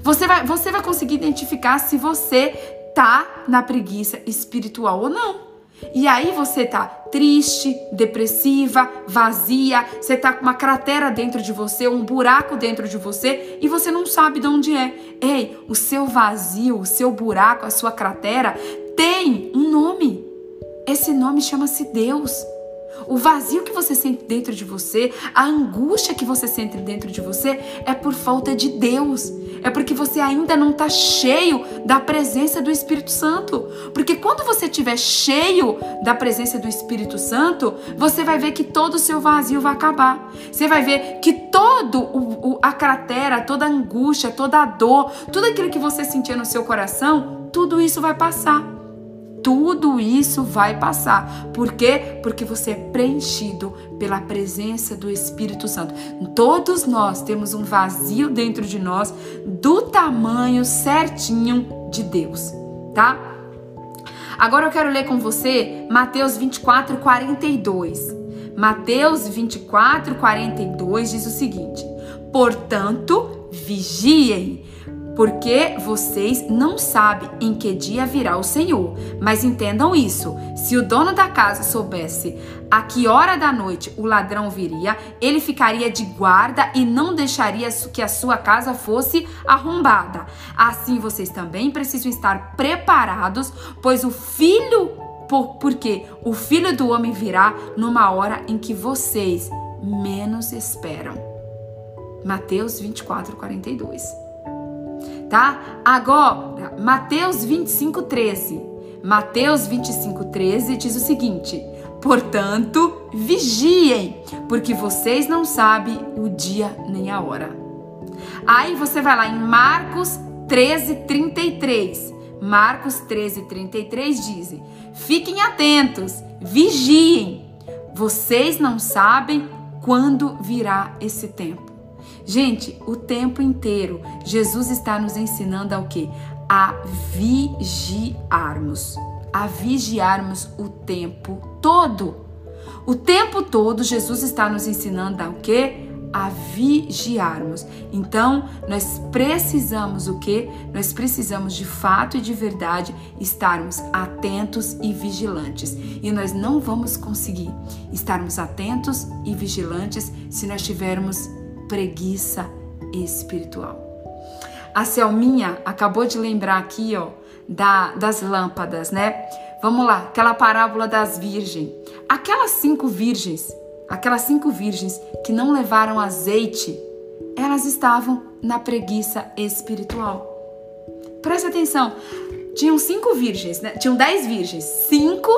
Você vai, você vai conseguir identificar se você tá na preguiça espiritual ou não. E aí você tá triste, depressiva, vazia, você tá com uma cratera dentro de você, um buraco dentro de você e você não sabe de onde é. Ei, o seu vazio, o seu buraco, a sua cratera tem um nome. Esse nome chama-se Deus. O vazio que você sente dentro de você, a angústia que você sente dentro de você é por falta de Deus. É porque você ainda não está cheio da presença do Espírito Santo. Porque quando você estiver cheio da presença do Espírito Santo, você vai ver que todo o seu vazio vai acabar. Você vai ver que todo o, o, a cratera, toda a angústia, toda a dor, tudo aquilo que você sentia no seu coração, tudo isso vai passar tudo isso vai passar. Por quê? Porque você é preenchido pela presença do Espírito Santo. Todos nós temos um vazio dentro de nós do tamanho certinho de Deus, tá? Agora eu quero ler com você Mateus 24, 42. Mateus 24, 42 diz o seguinte: Portanto, vigiem, porque vocês não sabem em que dia virá o Senhor. Mas entendam isso: se o dono da casa soubesse a que hora da noite o ladrão viria, ele ficaria de guarda e não deixaria que a sua casa fosse arrombada. Assim vocês também precisam estar preparados, pois o filho por, porque o filho do homem virá numa hora em que vocês menos esperam. Mateus 24, 42. Tá? Agora, Mateus 25, 13. Mateus 25, 13 diz o seguinte: Portanto, vigiem, porque vocês não sabem o dia nem a hora. Aí você vai lá em Marcos 13, 33. Marcos 13, 33 diz: Fiquem atentos, vigiem. Vocês não sabem quando virá esse tempo. Gente, o tempo inteiro Jesus está nos ensinando ao que? A vigiarmos. A vigiarmos o tempo todo. O tempo todo Jesus está nos ensinando ao que? a vigiarmos. Então, nós precisamos o que? Nós precisamos de fato e de verdade estarmos atentos e vigilantes. E nós não vamos conseguir estarmos atentos e vigilantes se nós tivermos preguiça espiritual. A Selminha acabou de lembrar aqui, ó, da, das lâmpadas, né? Vamos lá, aquela parábola das virgens. Aquelas cinco virgens aquelas cinco virgens que não levaram azeite, elas estavam na preguiça espiritual. Presta atenção, tinham cinco virgens, né? tinham dez virgens, cinco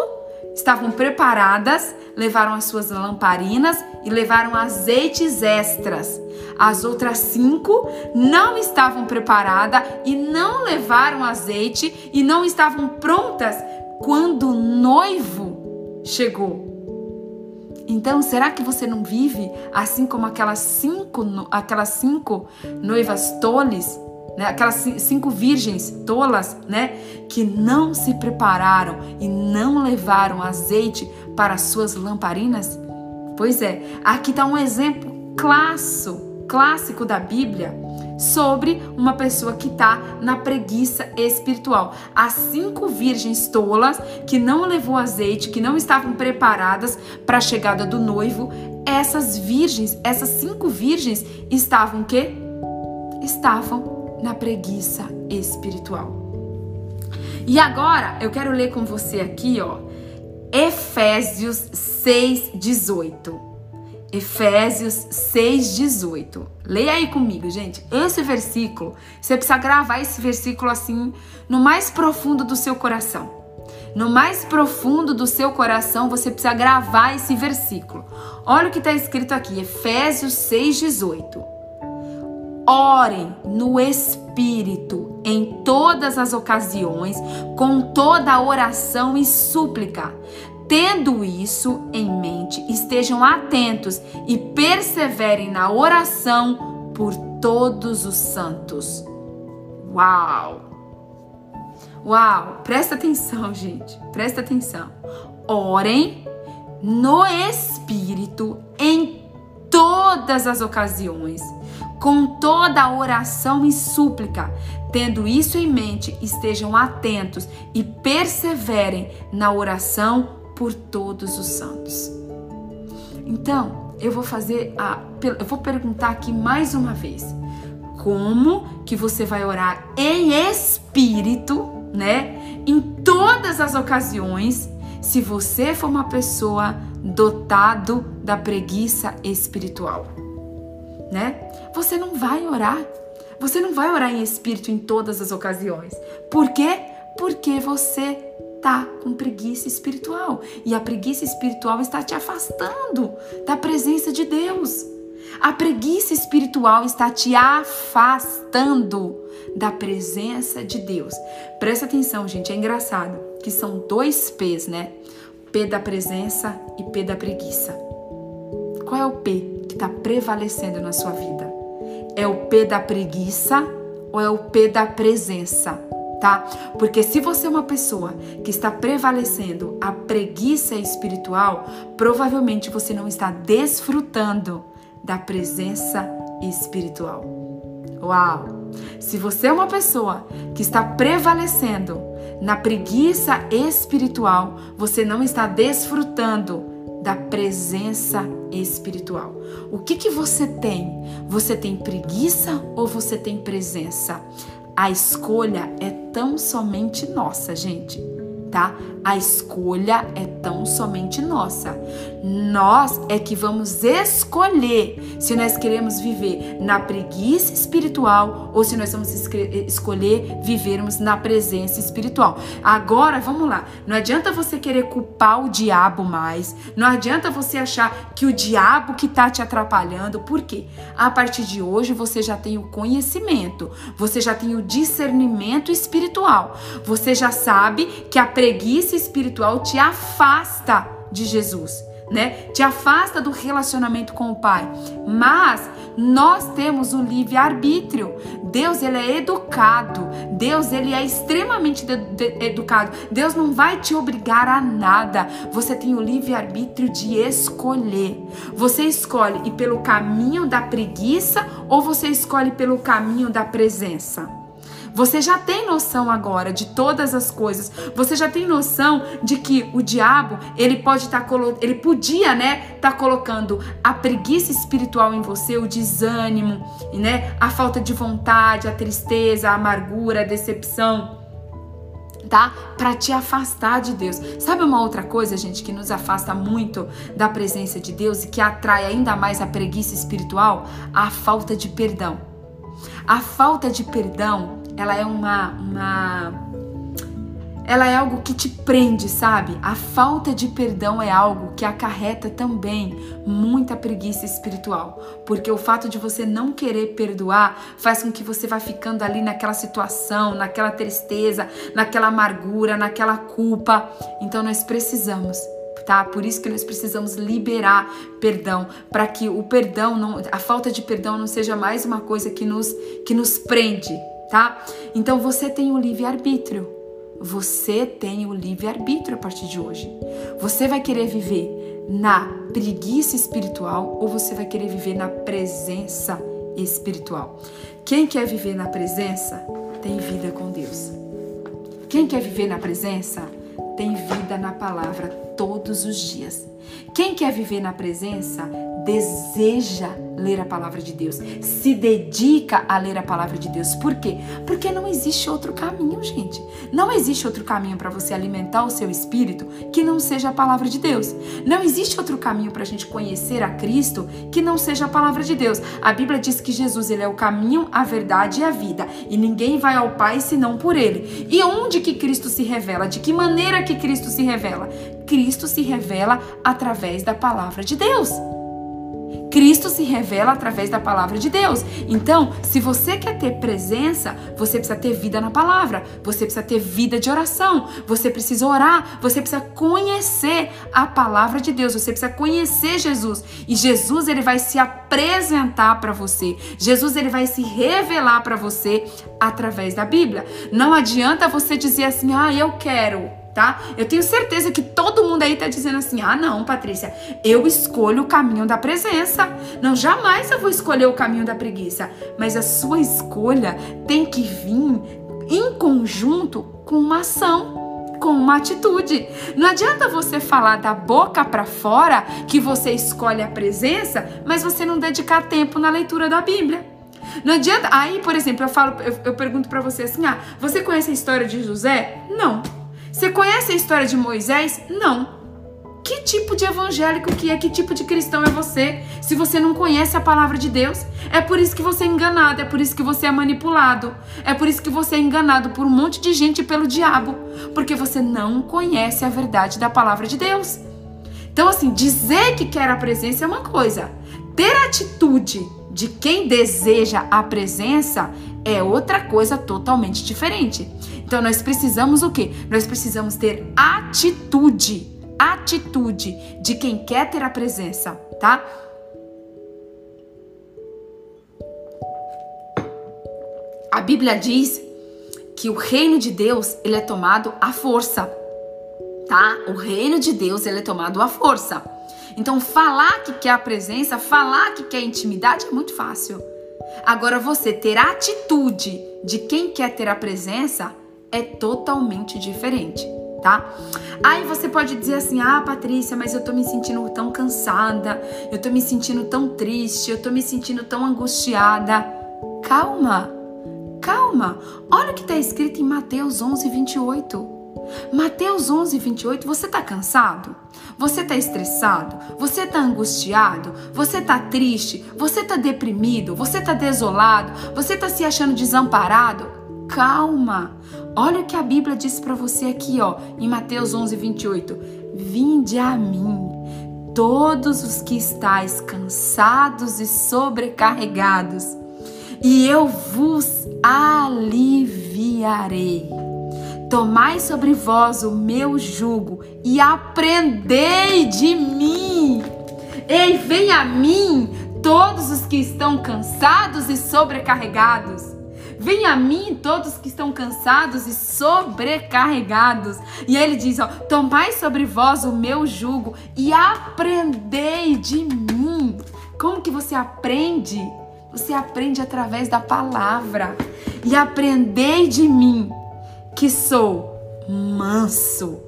estavam preparadas, levaram as suas lamparinas e levaram azeites extras. As outras cinco não estavam preparadas e não levaram azeite e não estavam prontas quando o noivo chegou. Então, será que você não vive assim como aquelas cinco, aquelas cinco noivas toles, né? aquelas cinco virgens tolas, né? Que não se prepararam e não levaram azeite para suas lamparinas? Pois é, aqui está um exemplo clássico, clássico da Bíblia sobre uma pessoa que está na preguiça espiritual. As cinco virgens tolas que não levou azeite, que não estavam preparadas para a chegada do noivo, essas virgens, essas cinco virgens estavam que estavam na preguiça espiritual. E agora eu quero ler com você aqui, ó, Efésios 6:18. Efésios 6,18. Leia aí comigo, gente. Esse versículo, você precisa gravar esse versículo assim no mais profundo do seu coração. No mais profundo do seu coração, você precisa gravar esse versículo. Olha o que está escrito aqui, Efésios 6,18. Orem no Espírito em todas as ocasiões, com toda oração e súplica Tendo isso em mente, estejam atentos e perseverem na oração por todos os santos. Uau! Uau! Presta atenção, gente. Presta atenção. Orem no Espírito em todas as ocasiões, com toda a oração e súplica. Tendo isso em mente, estejam atentos e perseverem na oração por todos os santos. Então, eu vou fazer a eu vou perguntar aqui mais uma vez. Como que você vai orar em espírito, né? Em todas as ocasiões, se você for uma pessoa dotado da preguiça espiritual, né? Você não vai orar. Você não vai orar em espírito em todas as ocasiões. Por quê? Porque você tá com preguiça espiritual. E a preguiça espiritual está te afastando da presença de Deus. A preguiça espiritual está te afastando da presença de Deus. Presta atenção, gente, é engraçado que são dois P's, né? P da presença e P da preguiça. Qual é o P que está prevalecendo na sua vida? É o P da preguiça ou é o P da presença? tá? Porque se você é uma pessoa que está prevalecendo a preguiça espiritual, provavelmente você não está desfrutando da presença espiritual. Uau! Se você é uma pessoa que está prevalecendo na preguiça espiritual, você não está desfrutando da presença espiritual. O que que você tem? Você tem preguiça ou você tem presença? A escolha é tão somente nossa, gente tá? A escolha é tão somente nossa. Nós é que vamos escolher se nós queremos viver na preguiça espiritual ou se nós vamos escolher vivermos na presença espiritual. Agora, vamos lá. Não adianta você querer culpar o diabo mais. Não adianta você achar que o diabo que tá te atrapalhando. Por quê? A partir de hoje você já tem o conhecimento, você já tem o discernimento espiritual. Você já sabe que a preguiça espiritual te afasta de Jesus, né? Te afasta do relacionamento com o Pai. Mas nós temos o livre arbítrio. Deus ele é educado. Deus ele é extremamente educado. Deus não vai te obrigar a nada. Você tem o livre arbítrio de escolher. Você escolhe ir pelo caminho da preguiça ou você escolhe pelo caminho da presença. Você já tem noção agora de todas as coisas. Você já tem noção de que o diabo, ele pode estar tá ele podia, né, tá colocando a preguiça espiritual em você, o desânimo, né, a falta de vontade, a tristeza, a amargura, a decepção tá? Para te afastar de Deus. Sabe uma outra coisa, gente, que nos afasta muito da presença de Deus e que atrai ainda mais a preguiça espiritual? A falta de perdão. A falta de perdão ela é uma, uma ela é algo que te prende, sabe? A falta de perdão é algo que acarreta também muita preguiça espiritual, porque o fato de você não querer perdoar faz com que você vá ficando ali naquela situação, naquela tristeza, naquela amargura, naquela culpa. Então nós precisamos tá? Por isso que nós precisamos liberar perdão, para que o perdão não, a falta de perdão não seja mais uma coisa que nos que nos prende, tá? Então você tem o livre-arbítrio. Você tem o livre-arbítrio a partir de hoje. Você vai querer viver na preguiça espiritual ou você vai querer viver na presença espiritual? Quem quer viver na presença tem vida com Deus. Quem quer viver na presença tem vida na palavra todos os dias. Quem quer viver na presença deseja ler a palavra de Deus, se dedica a ler a palavra de Deus. Por quê? Porque não existe outro caminho, gente. Não existe outro caminho para você alimentar o seu espírito que não seja a palavra de Deus. Não existe outro caminho para a gente conhecer a Cristo que não seja a palavra de Deus. A Bíblia diz que Jesus ele é o caminho, a verdade e a vida, e ninguém vai ao Pai senão por ele. E onde que Cristo se revela? De que maneira que Cristo se revela? Cristo se revela através da palavra de Deus. Cristo se revela através da palavra de Deus. Então, se você quer ter presença, você precisa ter vida na palavra, você precisa ter vida de oração, você precisa orar, você precisa conhecer a palavra de Deus, você precisa conhecer Jesus. E Jesus ele vai se apresentar para você. Jesus ele vai se revelar para você através da Bíblia. Não adianta você dizer assim: "Ah, eu quero" tá? Eu tenho certeza que todo mundo aí tá dizendo assim: ah, não, Patrícia, eu escolho o caminho da presença. Não, jamais eu vou escolher o caminho da preguiça. Mas a sua escolha tem que vir em conjunto com uma ação com uma atitude. Não adianta você falar da boca para fora que você escolhe a presença, mas você não dedicar tempo na leitura da Bíblia. Não adianta. Aí, por exemplo, eu falo, eu, eu pergunto para você assim: "Ah, você conhece a história de José?" Não. Você conhece a história de Moisés? Não. Que tipo de evangélico que é? Que tipo de cristão é você? Se você não conhece a palavra de Deus, é por isso que você é enganado, é por isso que você é manipulado, é por isso que você é enganado por um monte de gente pelo diabo, porque você não conhece a verdade da palavra de Deus. Então, assim, dizer que quer a presença é uma coisa, ter atitude de quem deseja a presença é outra coisa totalmente diferente. Então nós precisamos o quê? Nós precisamos ter atitude, atitude de quem quer ter a presença, tá? A Bíblia diz que o reino de Deus, ele é tomado à força, tá? O reino de Deus, ele é tomado à força. Então falar que quer a presença, falar que quer intimidade é muito fácil. Agora você ter a atitude de quem quer ter a presença é totalmente diferente, tá? Aí você pode dizer assim: "Ah, Patrícia, mas eu tô me sentindo tão cansada, eu tô me sentindo tão triste, eu tô me sentindo tão angustiada". Calma. Calma. Olha o que está escrito em Mateus 11, 28. Mateus 11, 28, você está cansado? Você está estressado? Você está angustiado? Você está triste? Você está deprimido? Você está desolado? Você está se achando desamparado? Calma! Olha o que a Bíblia diz para você aqui, ó, em Mateus 11, 28. Vinde a mim, todos os que estáis cansados e sobrecarregados, e eu vos aliviarei. Tomai sobre vós o meu jugo e aprendei de mim. Ei, vem a mim todos os que estão cansados e sobrecarregados. Vem a mim todos que estão cansados e sobrecarregados. E ele diz, ó, tomai sobre vós o meu jugo e aprendei de mim. Como que você aprende? Você aprende através da palavra. E aprendei de mim que sou manso,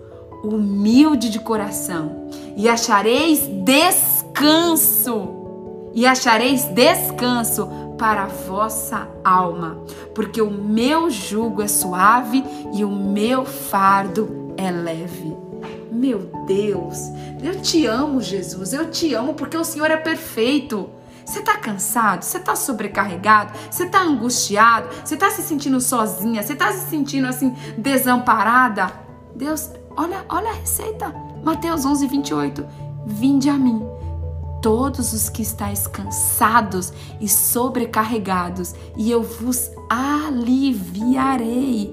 humilde de coração, e achareis descanso. E achareis descanso para a vossa alma, porque o meu jugo é suave e o meu fardo é leve. Meu Deus, eu te amo, Jesus, eu te amo porque o Senhor é perfeito. Você está cansado? Você está sobrecarregado? Você está angustiado? Você está se sentindo sozinha? Você está se sentindo assim desamparada? Deus, olha, olha a receita. Mateus 11, 28. Vinde a mim, todos os que estáis cansados e sobrecarregados, e eu vos aliviarei.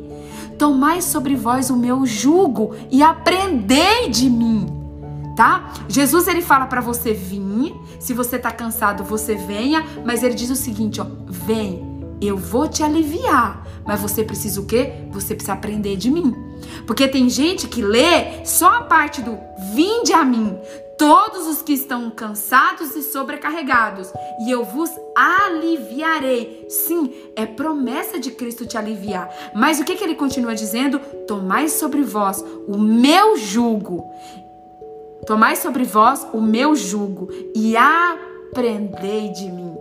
Tomai sobre vós o meu jugo e aprendei de mim tá? Jesus ele fala para você vir, se você tá cansado, você venha, mas ele diz o seguinte, ó, vem, eu vou te aliviar, mas você precisa o quê? Você precisa aprender de mim. Porque tem gente que lê só a parte do vinde a mim, todos os que estão cansados e sobrecarregados, e eu vos aliviarei. Sim, é promessa de Cristo te aliviar. Mas o que, que ele continua dizendo? Tomai sobre vós o meu jugo Tomai sobre vós o meu jugo e aprendei de mim.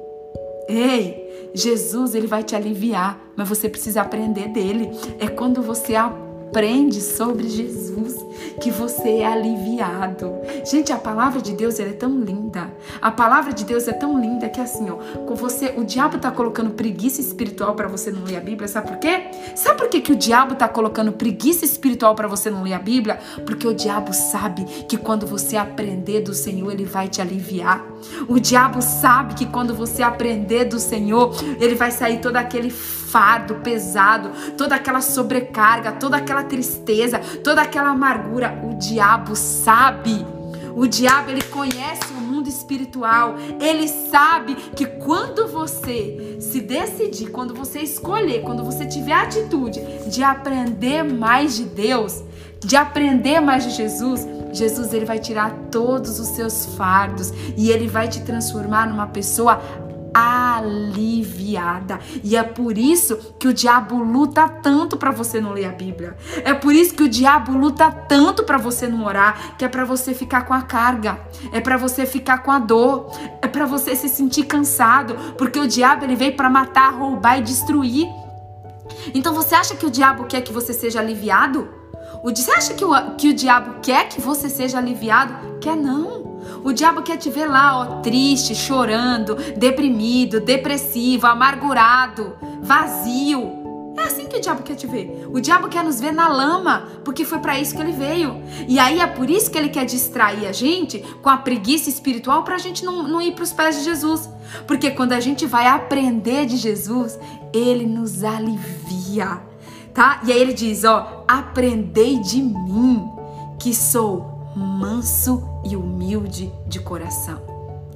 Ei, Jesus, ele vai te aliviar, mas você precisa aprender dele. É quando você aprende aprende sobre Jesus, que você é aliviado. Gente, a palavra de Deus é tão linda. A palavra de Deus é tão linda que assim, ó, com você, o diabo tá colocando preguiça espiritual para você não ler a Bíblia, sabe por quê? Sabe por que, que o diabo tá colocando preguiça espiritual para você não ler a Bíblia? Porque o diabo sabe que quando você aprender do Senhor, ele vai te aliviar. O diabo sabe que quando você aprender do Senhor, ele vai sair todo aquele fardo pesado, toda aquela sobrecarga, toda aquela tristeza, toda aquela amargura. O diabo sabe. O diabo ele conhece o mundo espiritual. Ele sabe que quando você se decidir, quando você escolher, quando você tiver a atitude de aprender mais de Deus, de aprender mais de Jesus, Jesus ele vai tirar todos os seus fardos e ele vai te transformar numa pessoa aliviada. E é por isso que o diabo luta tanto para você não ler a Bíblia. É por isso que o diabo luta tanto para você não orar, que é para você ficar com a carga, é para você ficar com a dor, é para você se sentir cansado, porque o diabo ele veio para matar, roubar e destruir. Então você acha que o diabo quer que você seja aliviado? Você acha que o, que o diabo quer que você seja aliviado? Quer não. O diabo quer te ver lá, ó, triste, chorando, deprimido, depressivo, amargurado, vazio. É assim que o diabo quer te ver. O diabo quer nos ver na lama, porque foi para isso que ele veio. E aí é por isso que ele quer distrair a gente com a preguiça espiritual para a gente não, não ir para os pés de Jesus. Porque quando a gente vai aprender de Jesus, ele nos alivia, tá? E aí ele diz, ó, aprendei de mim, que sou manso e humilde de coração.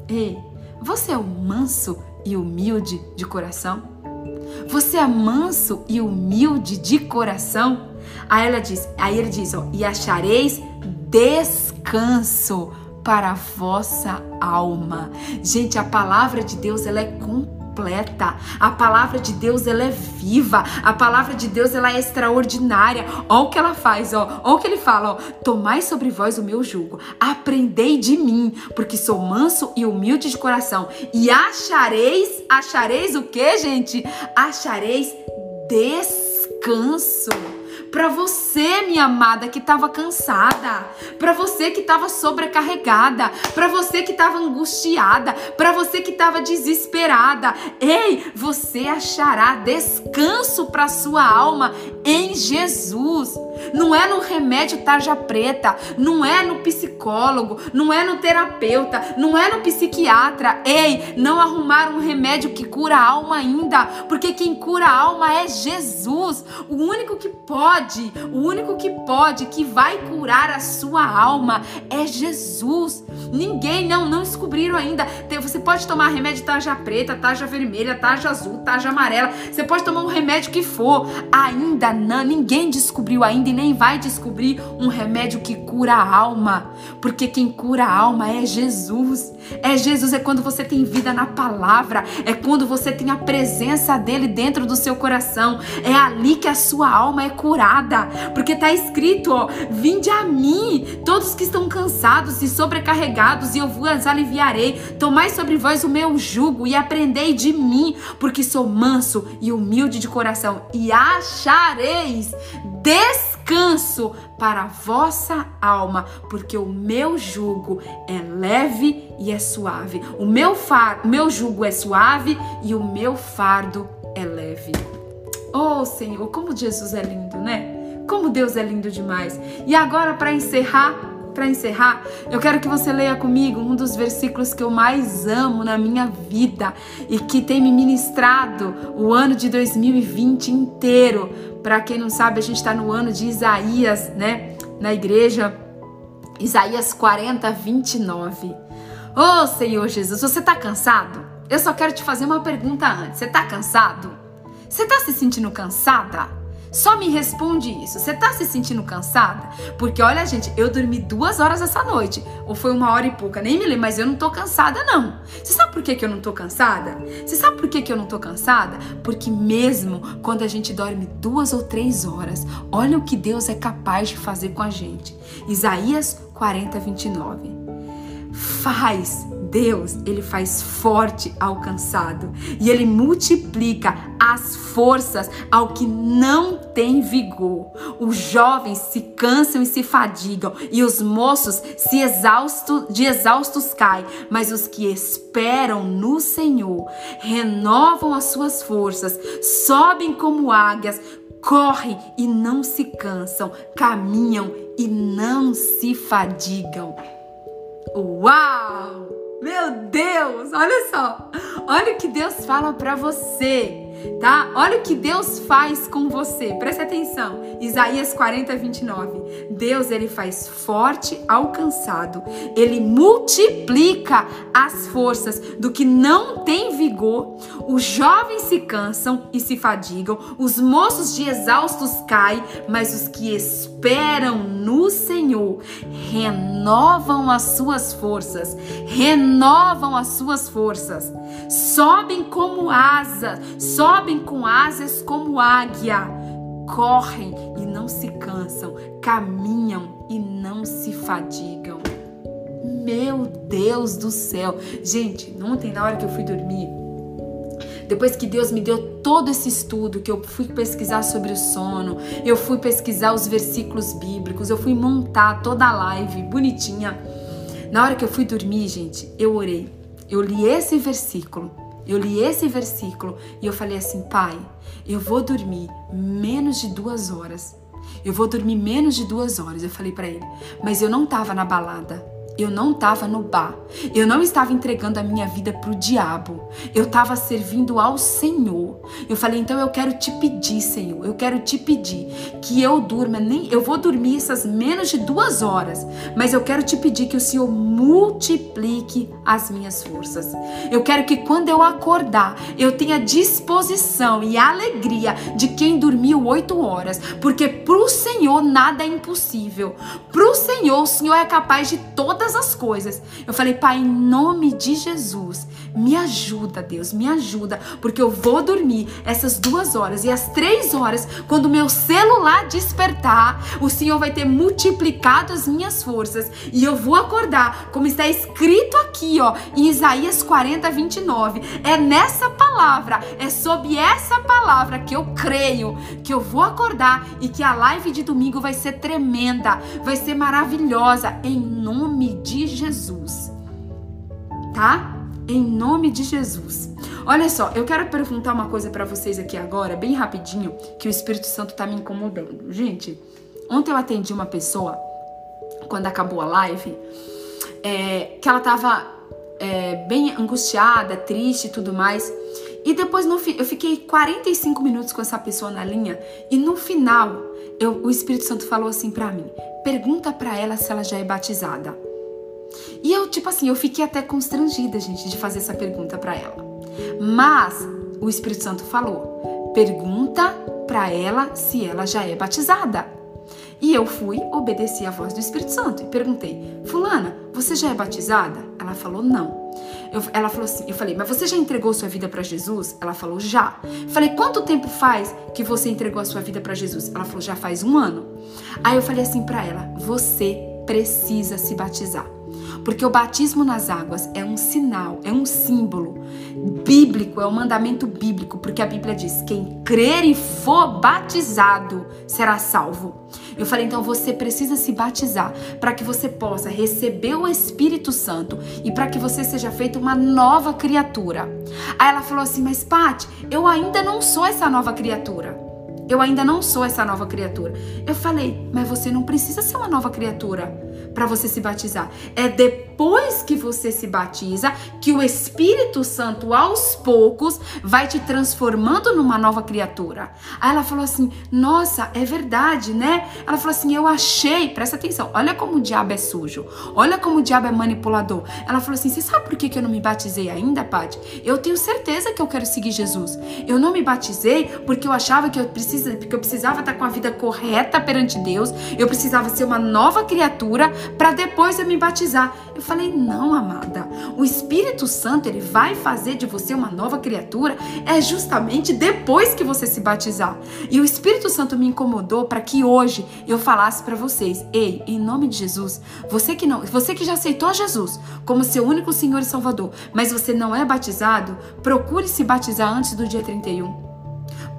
Ei, você é o manso e humilde de coração? Você é manso e humilde de coração? Aí ela diz, aí ele diz, ó, e achareis descanso para a vossa alma. Gente, a palavra de Deus ela é completa completa. A palavra de Deus ela é viva. A palavra de Deus ela é extraordinária. Olha o que ela faz, ó. Olha o que ele fala, ó. Tomai sobre vós o meu jugo. Aprendei de mim, porque sou manso e humilde de coração. E achareis, achareis o que, gente? Achareis descanso para você, minha amada, que estava cansada, para você que estava sobrecarregada, para você que estava angustiada, para você que estava desesperada. Ei, você achará descanso para sua alma em Jesus. Não é no remédio tarja preta, não é no psicólogo, não é no terapeuta, não é no psiquiatra. Ei, não arrumar um remédio que cura a alma ainda, porque quem cura a alma é Jesus. O único que pode, o único que pode, que vai curar a sua alma é Jesus. Ninguém não não descobriram ainda. Você pode tomar remédio tarja preta, tarja vermelha, tarja azul, tarja amarela. Você pode tomar um remédio que for. Ainda ninguém descobriu ainda e nem vai descobrir um remédio que cura a alma, porque quem cura a alma é Jesus. É Jesus é quando você tem vida na palavra, é quando você tem a presença dele dentro do seu coração. É ali que a sua alma é curada, porque tá escrito, ó, vinde a mim, todos que estão cansados e sobrecarregados, e eu vos aliviarei. Tomai sobre vós o meu jugo e aprendei de mim, porque sou manso e humilde de coração, e achareis descanso para a vossa alma, porque o meu jugo é leve e é suave. O meu, far, meu jugo é suave e o meu fardo é leve. Oh, Senhor, como Jesus é lindo, né? Como Deus é lindo demais. E agora para encerrar, para encerrar, eu quero que você leia comigo um dos versículos que eu mais amo na minha vida e que tem me ministrado o ano de 2020 inteiro. Para quem não sabe, a gente está no ano de Isaías, né? Na igreja, Isaías 40, 29. Oh Senhor Jesus, você está cansado? Eu só quero te fazer uma pergunta antes. Você está cansado? Você está se sentindo cansada? Só me responde isso. Você tá se sentindo cansada? Porque olha, gente, eu dormi duas horas essa noite. Ou foi uma hora e pouca, nem me lembro, mas eu não tô cansada, não. Você sabe por que, que eu não tô cansada? Você sabe por que, que eu não tô cansada? Porque mesmo quando a gente dorme duas ou três horas, olha o que Deus é capaz de fazer com a gente. Isaías 40, 29 faz Deus, ele faz forte ao cansado e ele multiplica as forças ao que não tem vigor. Os jovens se cansam e se fadigam e os moços se exaustos, de exaustos caem, mas os que esperam no Senhor renovam as suas forças, sobem como águias, correm e não se cansam, caminham e não se fadigam. Uau! Meu Deus, olha só. Olha o que Deus fala para você tá? Olha o que Deus faz com você. Preste atenção. Isaías 40, 29. Deus, ele faz forte ao cansado. Ele multiplica as forças do que não tem vigor. Os jovens se cansam e se fadigam. Os moços de exaustos caem, mas os que esperam no Senhor renovam as suas forças. Renovam as suas forças. Sobem como asas, sobem com asas como águia, correm e não se cansam, caminham e não se fadigam. Meu Deus do céu! Gente, ontem na hora que eu fui dormir, depois que Deus me deu todo esse estudo, que eu fui pesquisar sobre o sono, eu fui pesquisar os versículos bíblicos, eu fui montar toda a live bonitinha. Na hora que eu fui dormir, gente, eu orei. Eu li esse versículo eu li esse versículo e eu falei assim: Pai, eu vou dormir menos de duas horas. Eu vou dormir menos de duas horas. Eu falei para ele, mas eu não estava na balada. Eu não estava no bar. Eu não estava entregando a minha vida para o diabo. Eu estava servindo ao Senhor. Eu falei, então eu quero te pedir, Senhor, eu quero te pedir que eu durma, nem eu vou dormir essas menos de duas horas, mas eu quero te pedir que o Senhor multiplique as minhas forças. Eu quero que quando eu acordar, eu tenha disposição e alegria de quem dormiu oito horas, porque pro Senhor nada é impossível. Pro Senhor, o Senhor é capaz de todas as coisas. Eu falei, Pai, em nome de Jesus, me ajuda, Deus, me ajuda, porque eu vou dormir essas duas horas e às três horas, quando meu celular despertar, o Senhor vai ter multiplicado as minhas forças e eu vou acordar, como está escrito aqui, ó, em Isaías 40, 29. É nessa palavra, é sob essa palavra que eu creio que eu vou acordar e que a live de domingo vai ser tremenda, vai ser maravilhosa, em nome de Jesus. Tá? em nome de Jesus. Olha só, eu quero perguntar uma coisa para vocês aqui agora, bem rapidinho, que o Espírito Santo tá me incomodando. Gente, ontem eu atendi uma pessoa, quando acabou a live, é, que ela tava é, bem angustiada, triste e tudo mais. E depois no, eu fiquei 45 minutos com essa pessoa na linha e no final eu, o Espírito Santo falou assim para mim: pergunta para ela se ela já é batizada. E eu, tipo assim, eu fiquei até constrangida, gente, de fazer essa pergunta para ela. Mas o Espírito Santo falou: pergunta para ela se ela já é batizada. E eu fui, obedeci a voz do Espírito Santo e perguntei: Fulana, você já é batizada? Ela falou: Não. Eu, ela falou assim: Eu falei, mas você já entregou sua vida para Jesus? Ela falou: Já. Falei: Quanto tempo faz que você entregou a sua vida para Jesus? Ela falou: Já faz um ano. Aí eu falei assim para ela: Você precisa se batizar. Porque o batismo nas águas é um sinal, é um símbolo bíblico, é um mandamento bíblico, porque a Bíblia diz: quem crer e for batizado será salvo. Eu falei, então você precisa se batizar para que você possa receber o Espírito Santo e para que você seja feita uma nova criatura. Aí ela falou assim: Mas Pati, eu ainda não sou essa nova criatura. Eu ainda não sou essa nova criatura. Eu falei, mas você não precisa ser uma nova criatura para você se batizar. É depois que você se batiza que o Espírito Santo, aos poucos, vai te transformando numa nova criatura. Aí ela falou assim: Nossa, é verdade, né? Ela falou assim: Eu achei, presta atenção, olha como o diabo é sujo, olha como o diabo é manipulador. Ela falou assim: Você sabe por que, que eu não me batizei ainda, Paty? Eu tenho certeza que eu quero seguir Jesus. Eu não me batizei porque eu achava que eu, precisa, que eu precisava estar com a vida correta perante Deus, eu precisava ser uma nova criatura para depois eu me batizar. Eu falei: "Não, amada. O Espírito Santo, ele vai fazer de você uma nova criatura é justamente depois que você se batizar". E o Espírito Santo me incomodou para que hoje eu falasse para vocês: "Ei, em nome de Jesus, você que não, você que já aceitou Jesus como seu único Senhor e Salvador, mas você não é batizado, procure se batizar antes do dia 31.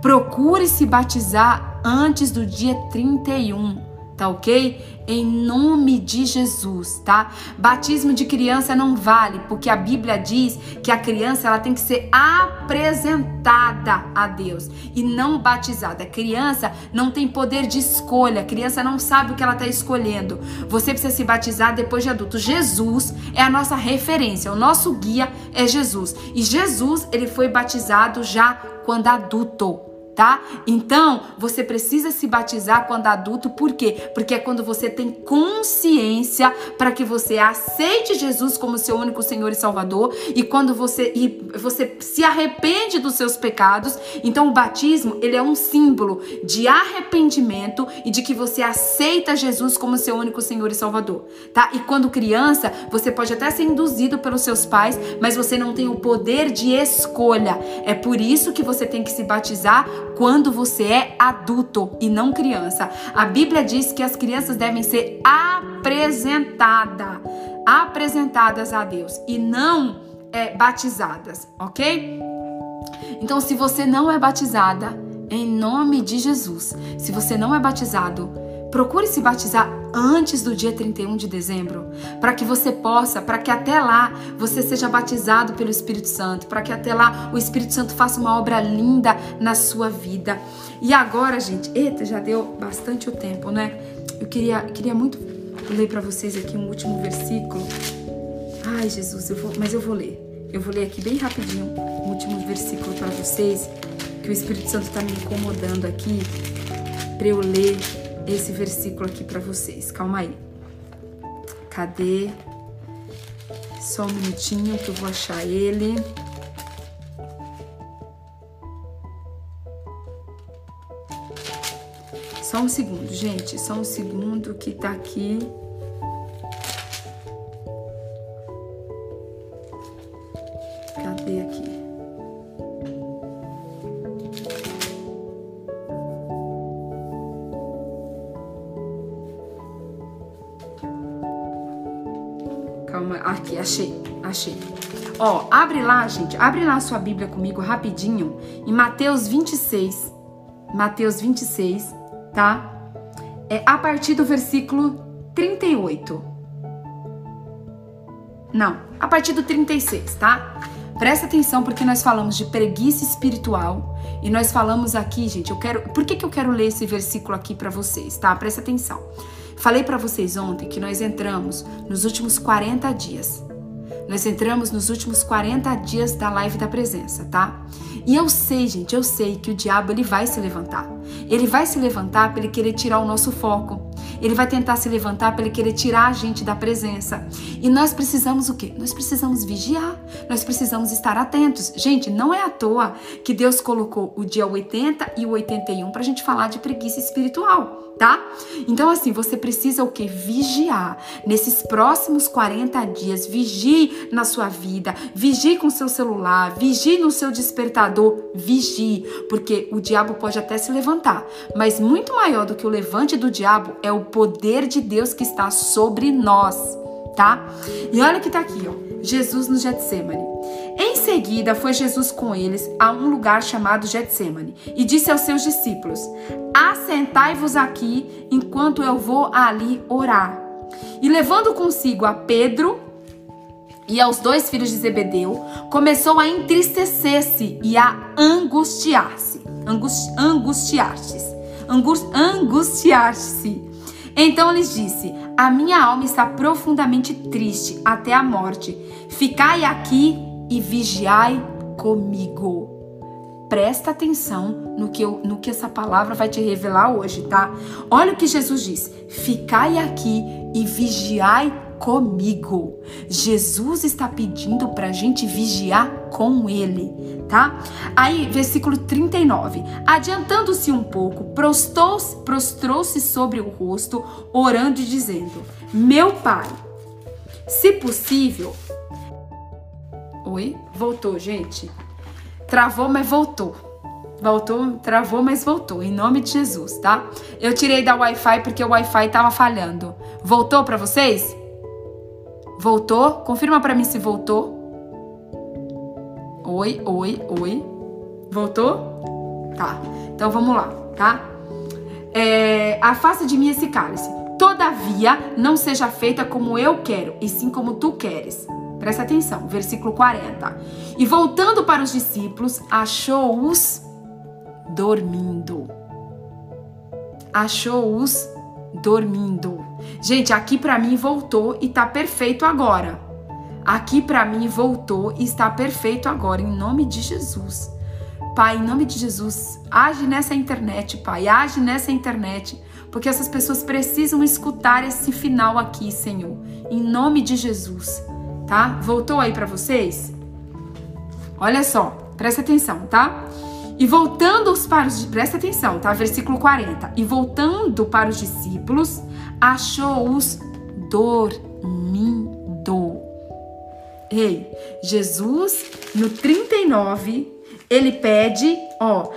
Procure se batizar antes do dia 31 tá ok? Em nome de Jesus, tá? Batismo de criança não vale, porque a Bíblia diz que a criança ela tem que ser apresentada a Deus e não batizada. A criança não tem poder de escolha, a criança não sabe o que ela está escolhendo. Você precisa se batizar depois de adulto. Jesus é a nossa referência, o nosso guia é Jesus. E Jesus, ele foi batizado já quando adulto tá? Então, você precisa se batizar quando adulto, por quê? Porque é quando você tem consciência para que você aceite Jesus como seu único Senhor e Salvador e quando você e você se arrepende dos seus pecados. Então, o batismo, ele é um símbolo de arrependimento e de que você aceita Jesus como seu único Senhor e Salvador, tá? E quando criança, você pode até ser induzido pelos seus pais, mas você não tem o poder de escolha. É por isso que você tem que se batizar quando você é adulto e não criança. A Bíblia diz que as crianças devem ser apresentadas, apresentadas a Deus e não é, batizadas, ok? Então, se você não é batizada, em nome de Jesus, se você não é batizado, procure se batizar antes do dia 31 de dezembro, para que você possa, para que até lá você seja batizado pelo Espírito Santo, para que até lá o Espírito Santo faça uma obra linda na sua vida. E agora, gente, eita, já deu bastante o tempo, né? Eu queria, queria muito ler para vocês aqui um último versículo. Ai, Jesus, eu vou, mas eu vou ler. Eu vou ler aqui bem rapidinho o último versículo para vocês que o Espírito Santo está me incomodando aqui para eu ler esse versículo aqui para vocês. Calma aí. Cadê? Só um minutinho que eu vou achar ele. Só um segundo, gente. Só um segundo que tá aqui. Cadê aqui? Achei, achei. Ó, abre lá, gente, abre lá a sua Bíblia comigo rapidinho, em Mateus 26. Mateus 26 tá? É a partir do versículo 38. Não, a partir do 36, tá? Presta atenção porque nós falamos de preguiça espiritual e nós falamos aqui, gente, eu quero, por que que eu quero ler esse versículo aqui para vocês, tá? Presta atenção. Falei para vocês ontem que nós entramos nos últimos 40 dias. Nós entramos nos últimos 40 dias da live da presença, tá? E eu sei, gente, eu sei que o diabo ele vai se levantar. Ele vai se levantar para ele querer tirar o nosso foco. Ele vai tentar se levantar para ele querer tirar a gente da presença. E nós precisamos o quê? Nós precisamos vigiar. Nós precisamos estar atentos. Gente, não é à toa que Deus colocou o dia 80 e o 81 para a gente falar de preguiça espiritual tá? Então, assim, você precisa o que? Vigiar. Nesses próximos 40 dias, vigie na sua vida, vigie com seu celular, vigie no seu despertador, vigie, porque o diabo pode até se levantar, mas muito maior do que o levante do diabo é o poder de Deus que está sobre nós, tá? E olha que tá aqui, ó. Jesus no Getsemane. Em seguida, foi Jesus com eles a um lugar chamado Getsemane e disse aos seus discípulos: Assentai-vos aqui enquanto eu vou ali orar. E levando consigo a Pedro e aos dois filhos de Zebedeu, começou a entristecer-se e a angustiar-se. Angustiar-se. Angustiar-se. Então lhes disse: A minha alma está profundamente triste até a morte. Ficai aqui e vigiai comigo. Presta atenção no que, eu, no que essa palavra vai te revelar hoje, tá? Olha o que Jesus diz: Ficai aqui e vigiai comigo. Jesus está pedindo para a gente vigiar com Ele, tá? Aí, versículo 39. Adiantando-se um pouco, prostrou-se prostrou sobre o rosto, orando e dizendo: Meu Pai, se possível. Voltou, gente? Travou, mas voltou. Voltou, travou, mas voltou. Em nome de Jesus, tá? Eu tirei da Wi-Fi porque o Wi-Fi tava falhando. Voltou para vocês? Voltou? Confirma para mim se voltou. Oi, oi, oi. Voltou? Tá. Então vamos lá, tá? É, afasta de mim esse cálice. Todavia, não seja feita como eu quero, e sim como tu queres. Presta atenção, versículo 40. E voltando para os discípulos, achou-os dormindo. Achou-os dormindo. Gente, aqui para mim voltou e tá perfeito agora. Aqui para mim voltou e está perfeito agora, em nome de Jesus. Pai, em nome de Jesus, age nessa internet, Pai, age nessa internet, porque essas pessoas precisam escutar esse final aqui, Senhor, em nome de Jesus, tá? Voltou aí para vocês? Olha só, presta atenção, tá? E voltando para os presta atenção, tá? Versículo 40. E voltando para os discípulos, achou-os dormindo. Ei, Jesus no 39, ele pede, ó,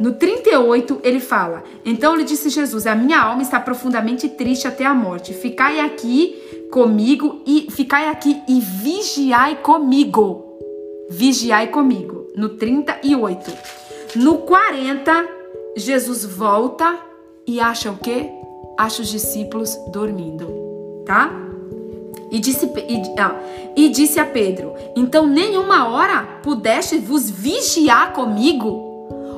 no 38 ele fala: Então lhe disse Jesus: A minha alma está profundamente triste até a morte. Ficai aqui comigo e ficai aqui e vigiai comigo. Vigiai comigo. No 38. No 40, Jesus volta e acha o quê? Acha os discípulos dormindo, tá? E disse, e, ah, e disse a Pedro: Então nenhuma hora pudeste vos vigiar comigo?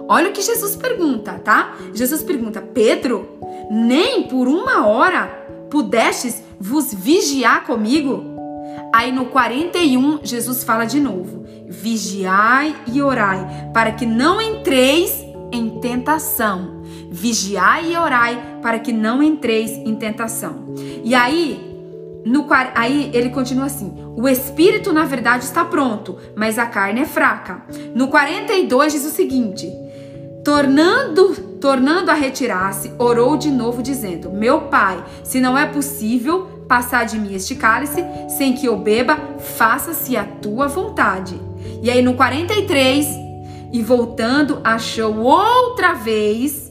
Olha o que Jesus pergunta, tá? Jesus pergunta: Pedro, nem por uma hora pudestes vos vigiar comigo? Aí no 41, Jesus fala de novo: Vigiai e orai, para que não entreis em tentação. Vigiai e orai, para que não entreis em tentação. E aí, no, aí ele continua assim: o espírito, na verdade, está pronto, mas a carne é fraca. No 42 diz o seguinte: tornando, tornando a retirar-se, orou de novo, dizendo: Meu pai, se não é possível passar de mim este cálice sem que eu beba, faça-se a tua vontade. E aí no 43, e voltando, achou outra vez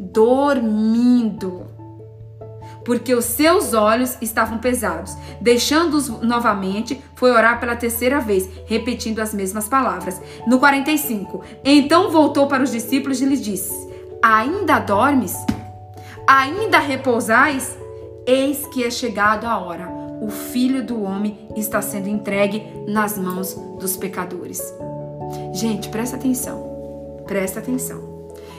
dormindo porque os seus olhos estavam pesados. Deixando-os novamente, foi orar pela terceira vez, repetindo as mesmas palavras. No 45, então voltou para os discípulos e lhes disse: Ainda dormes? Ainda repousais? Eis que é chegado a hora. O filho do homem está sendo entregue nas mãos dos pecadores. Gente, presta atenção. Presta atenção.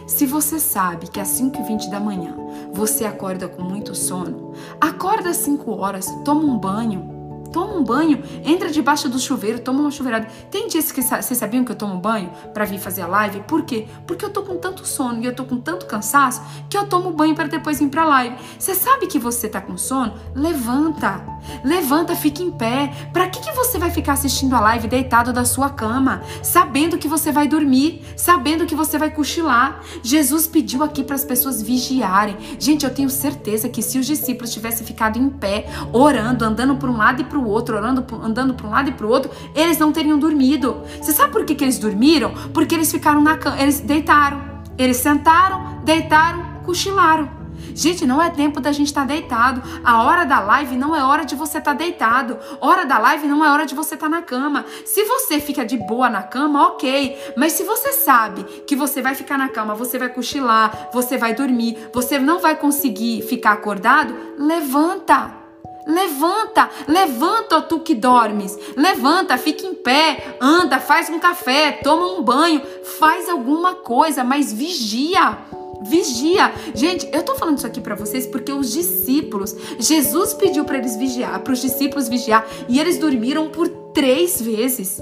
Se você sabe que às 5h20 da manhã você acorda com muito sono, acorda às 5 horas, toma um banho, Toma um banho, entra debaixo do chuveiro, toma uma chuveirada. Tem dias que vocês sabiam que eu tomo banho para vir fazer a live? Por quê? Porque eu tô com tanto sono e eu tô com tanto cansaço que eu tomo banho para depois vir pra live. Você sabe que você tá com sono? Levanta. Levanta, fica em pé. Para que que você vai ficar assistindo a live deitado da sua cama, sabendo que você vai dormir, sabendo que você vai cochilar? Jesus pediu aqui para as pessoas vigiarem. Gente, eu tenho certeza que se os discípulos tivessem ficado em pé, orando, andando por um lado e pro o outro, orando, andando para um lado e para o outro, eles não teriam dormido. Você sabe por que, que eles dormiram? Porque eles ficaram na cama, eles deitaram, eles sentaram, deitaram, cochilaram. Gente, não é tempo da gente estar tá deitado. A hora da live não é hora de você estar tá deitado. Hora da live não é hora de você estar tá na cama. Se você fica de boa na cama, ok. Mas se você sabe que você vai ficar na cama, você vai cochilar, você vai dormir, você não vai conseguir ficar acordado, levanta. Levanta, levanta, ó, tu que dormes. Levanta, fica em pé, anda, faz um café, toma um banho, faz alguma coisa, mas vigia. Vigia. Gente, eu tô falando isso aqui para vocês porque os discípulos, Jesus pediu para eles vigiar, para os discípulos vigiar, e eles dormiram por três vezes.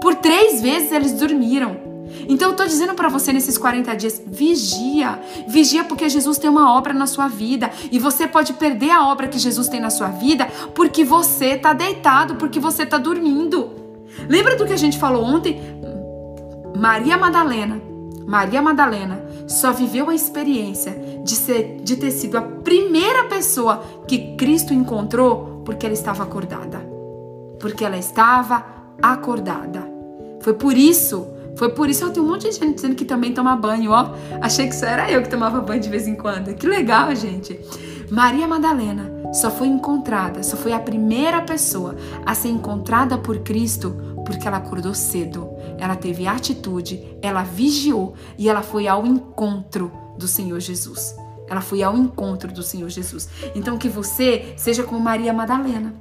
Por três vezes eles dormiram. Então eu tô dizendo para você nesses 40 dias, vigia. Vigia porque Jesus tem uma obra na sua vida e você pode perder a obra que Jesus tem na sua vida porque você tá deitado, porque você tá dormindo. Lembra do que a gente falou ontem? Maria Madalena. Maria Madalena só viveu a experiência de ser de ter sido a primeira pessoa que Cristo encontrou porque ela estava acordada. Porque ela estava acordada. Foi por isso foi por isso eu tenho um monte de gente dizendo que também toma banho, ó. Achei que só era eu que tomava banho de vez em quando. Que legal, gente. Maria Madalena só foi encontrada, só foi a primeira pessoa a ser encontrada por Cristo porque ela acordou cedo. Ela teve atitude, ela vigiou e ela foi ao encontro do Senhor Jesus. Ela foi ao encontro do Senhor Jesus. Então que você seja como Maria Madalena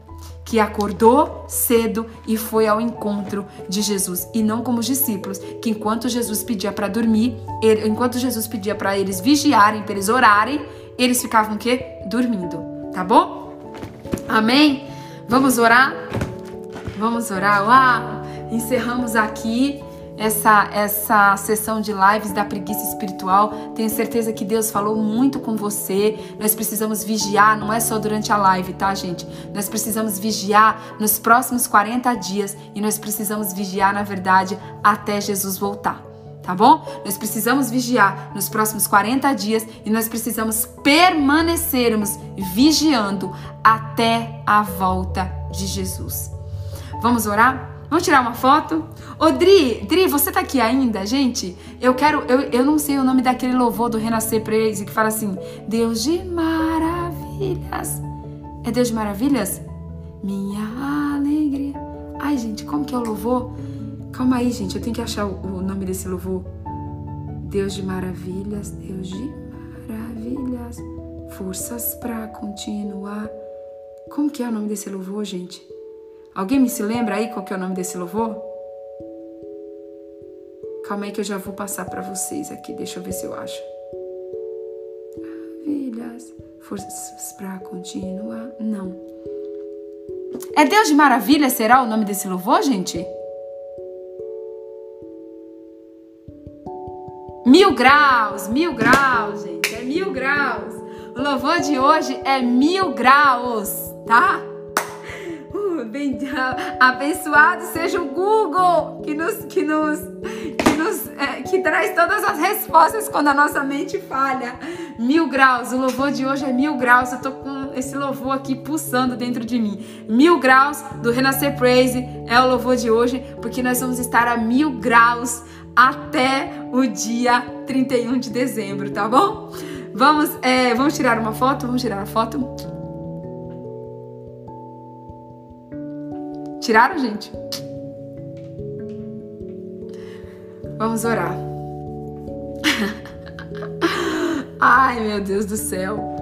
que acordou cedo e foi ao encontro de Jesus e não como os discípulos, que enquanto Jesus pedia para dormir, ele, enquanto Jesus pedia para eles vigiarem, para eles orarem, eles ficavam o quê? Dormindo, tá bom? Amém? Vamos orar? Vamos orar. Uau! Encerramos aqui essa, essa sessão de lives da preguiça espiritual. Tenho certeza que Deus falou muito com você. Nós precisamos vigiar, não é só durante a live, tá, gente? Nós precisamos vigiar nos próximos 40 dias e nós precisamos vigiar, na verdade, até Jesus voltar. Tá bom? Nós precisamos vigiar nos próximos 40 dias e nós precisamos permanecermos vigiando até a volta de Jesus. Vamos orar? Vamos tirar uma foto? Ô, Dri, Dri, você tá aqui ainda, gente? Eu quero, eu, eu não sei o nome daquele louvor do Renascer Praise que fala assim: Deus de maravilhas. É Deus de maravilhas? Minha alegria. Ai, gente, como que é o louvor? Calma aí, gente, eu tenho que achar o, o nome desse louvor. Deus de maravilhas, Deus de maravilhas, forças para continuar. Como que é o nome desse louvor, gente? Alguém me se lembra aí qual que é o nome desse louvor? Calma aí que eu já vou passar para vocês aqui. Deixa eu ver se eu acho. Maravilhas, forças para continuar. Não. É Deus de maravilha será o nome desse louvor, gente? Mil graus, mil graus, gente. É mil graus. O louvor de hoje é mil graus, tá? Abençoado seja o Google que nos, que nos, que nos, é, que traz todas as respostas quando a nossa mente falha. Mil graus. O louvor de hoje é mil graus. Eu tô com esse louvor aqui pulsando dentro de mim. Mil graus do Renascer Praise é o louvor de hoje, porque nós vamos estar a mil graus até o dia 31 de dezembro, tá bom? Vamos, é, vamos tirar uma foto? Vamos tirar a foto? Tiraram, gente? Vamos orar. Ai, meu Deus do céu.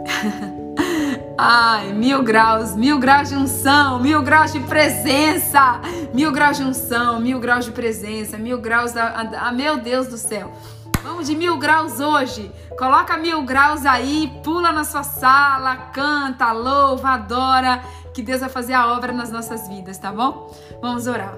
Ai, mil graus, mil graus de unção, mil graus de presença, mil graus de unção, mil graus de presença, mil graus da. da meu Deus do céu. Vamos de mil graus hoje. Coloca mil graus aí, pula na sua sala, canta, louva, adora, que Deus vai fazer a obra nas nossas vidas, tá bom? Vamos orar.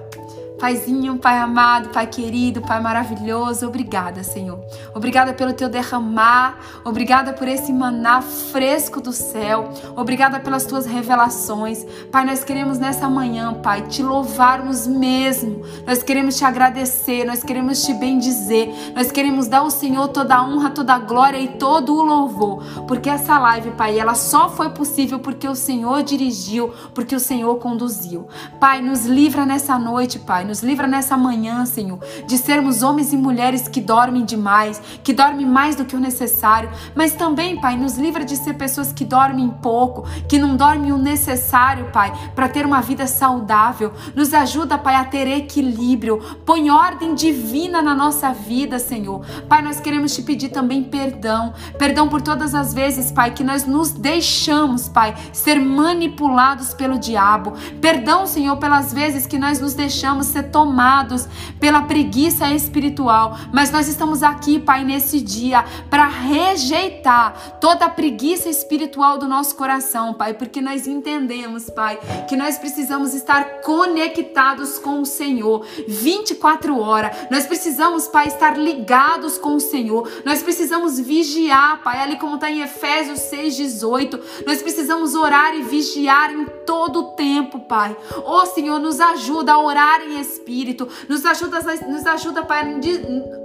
Paizinho, Pai amado, Pai querido, Pai maravilhoso, obrigada, Senhor. Obrigada pelo teu derramar, obrigada por esse maná fresco do céu, obrigada pelas tuas revelações. Pai, nós queremos nessa manhã, Pai, te louvarmos mesmo. Nós queremos te agradecer, nós queremos te bendizer, nós queremos dar ao Senhor toda a honra, toda a glória e todo o louvor, porque essa live, Pai, ela só foi possível porque o Senhor dirigiu, porque o Senhor conduziu. Pai, nos livra nessa noite, Pai nos livra nessa manhã, Senhor, de sermos homens e mulheres que dormem demais, que dormem mais do que o necessário, mas também, Pai, nos livra de ser pessoas que dormem pouco, que não dormem o necessário, Pai, para ter uma vida saudável. Nos ajuda, Pai, a ter equilíbrio. Põe ordem divina na nossa vida, Senhor. Pai, nós queremos te pedir também perdão. Perdão por todas as vezes, Pai, que nós nos deixamos, Pai, ser manipulados pelo diabo. Perdão, Senhor, pelas vezes que nós nos deixamos ser ser tomados pela preguiça espiritual, mas nós estamos aqui, Pai, nesse dia para rejeitar toda a preguiça espiritual do nosso coração, Pai, porque nós entendemos, Pai, que nós precisamos estar conectados com o Senhor 24 horas. Nós precisamos, Pai, estar ligados com o Senhor. Nós precisamos vigiar, Pai, ali como está em Efésios 6:18. Nós precisamos orar e vigiar em todo o tempo, Pai. Ô Senhor, nos ajuda a orar em espírito, nos ajuda, nos ajuda, Pai,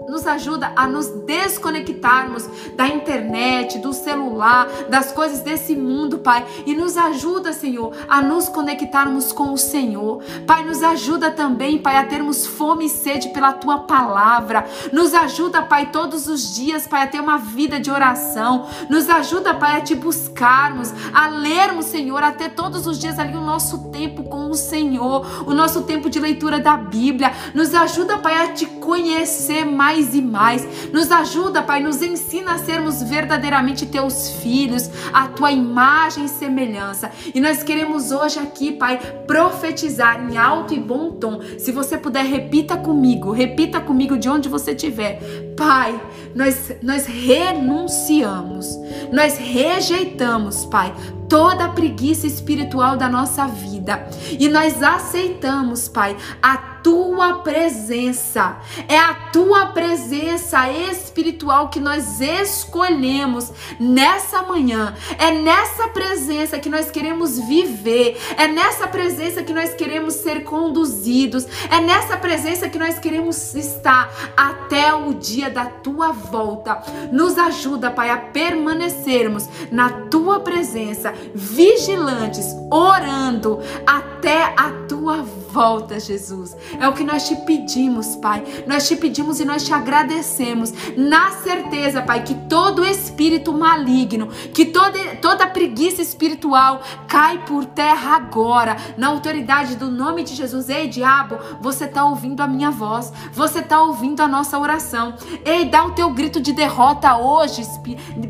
nos ajuda a nos desconectarmos da internet, do celular, das coisas desse mundo, Pai, e nos ajuda, Senhor, a nos conectarmos com o Senhor. Pai, nos ajuda também, Pai, a termos fome e sede pela tua palavra. Nos ajuda, Pai, todos os dias, Pai, a ter uma vida de oração. Nos ajuda, Pai, a te buscarmos, a lermos, Senhor, a ter todos os dias ali o nosso tempo com o Senhor, o nosso tempo de leitura da Bíblia. Nos ajuda, Pai, a te conhecer mais e mais. Nos ajuda, Pai, nos ensina a sermos verdadeiramente teus filhos, a tua imagem e semelhança. E nós queremos hoje aqui, Pai, profetizar em alto e bom tom. Se você puder, repita comigo, repita comigo de onde você estiver. Pai, nós, nós renunciamos, nós rejeitamos, Pai, toda a preguiça espiritual da nossa vida. E nós aceitamos, Pai, a tua presença. É a tua presença espiritual que nós escolhemos nessa manhã. É nessa presença que nós queremos viver. É nessa presença que nós queremos ser conduzidos. É nessa presença que nós queremos estar até o dia da tua volta. Nos ajuda, Pai, a permanecermos na tua presença, vigilantes, orando até a tua volta volta, Jesus. É o que nós te pedimos, Pai. Nós te pedimos e nós te agradecemos, na certeza, Pai, que todo espírito maligno, que toda, toda preguiça espiritual cai por terra agora, na autoridade do nome de Jesus. Ei, diabo, você está ouvindo a minha voz, você está ouvindo a nossa oração. Ei, dá o teu grito de derrota hoje,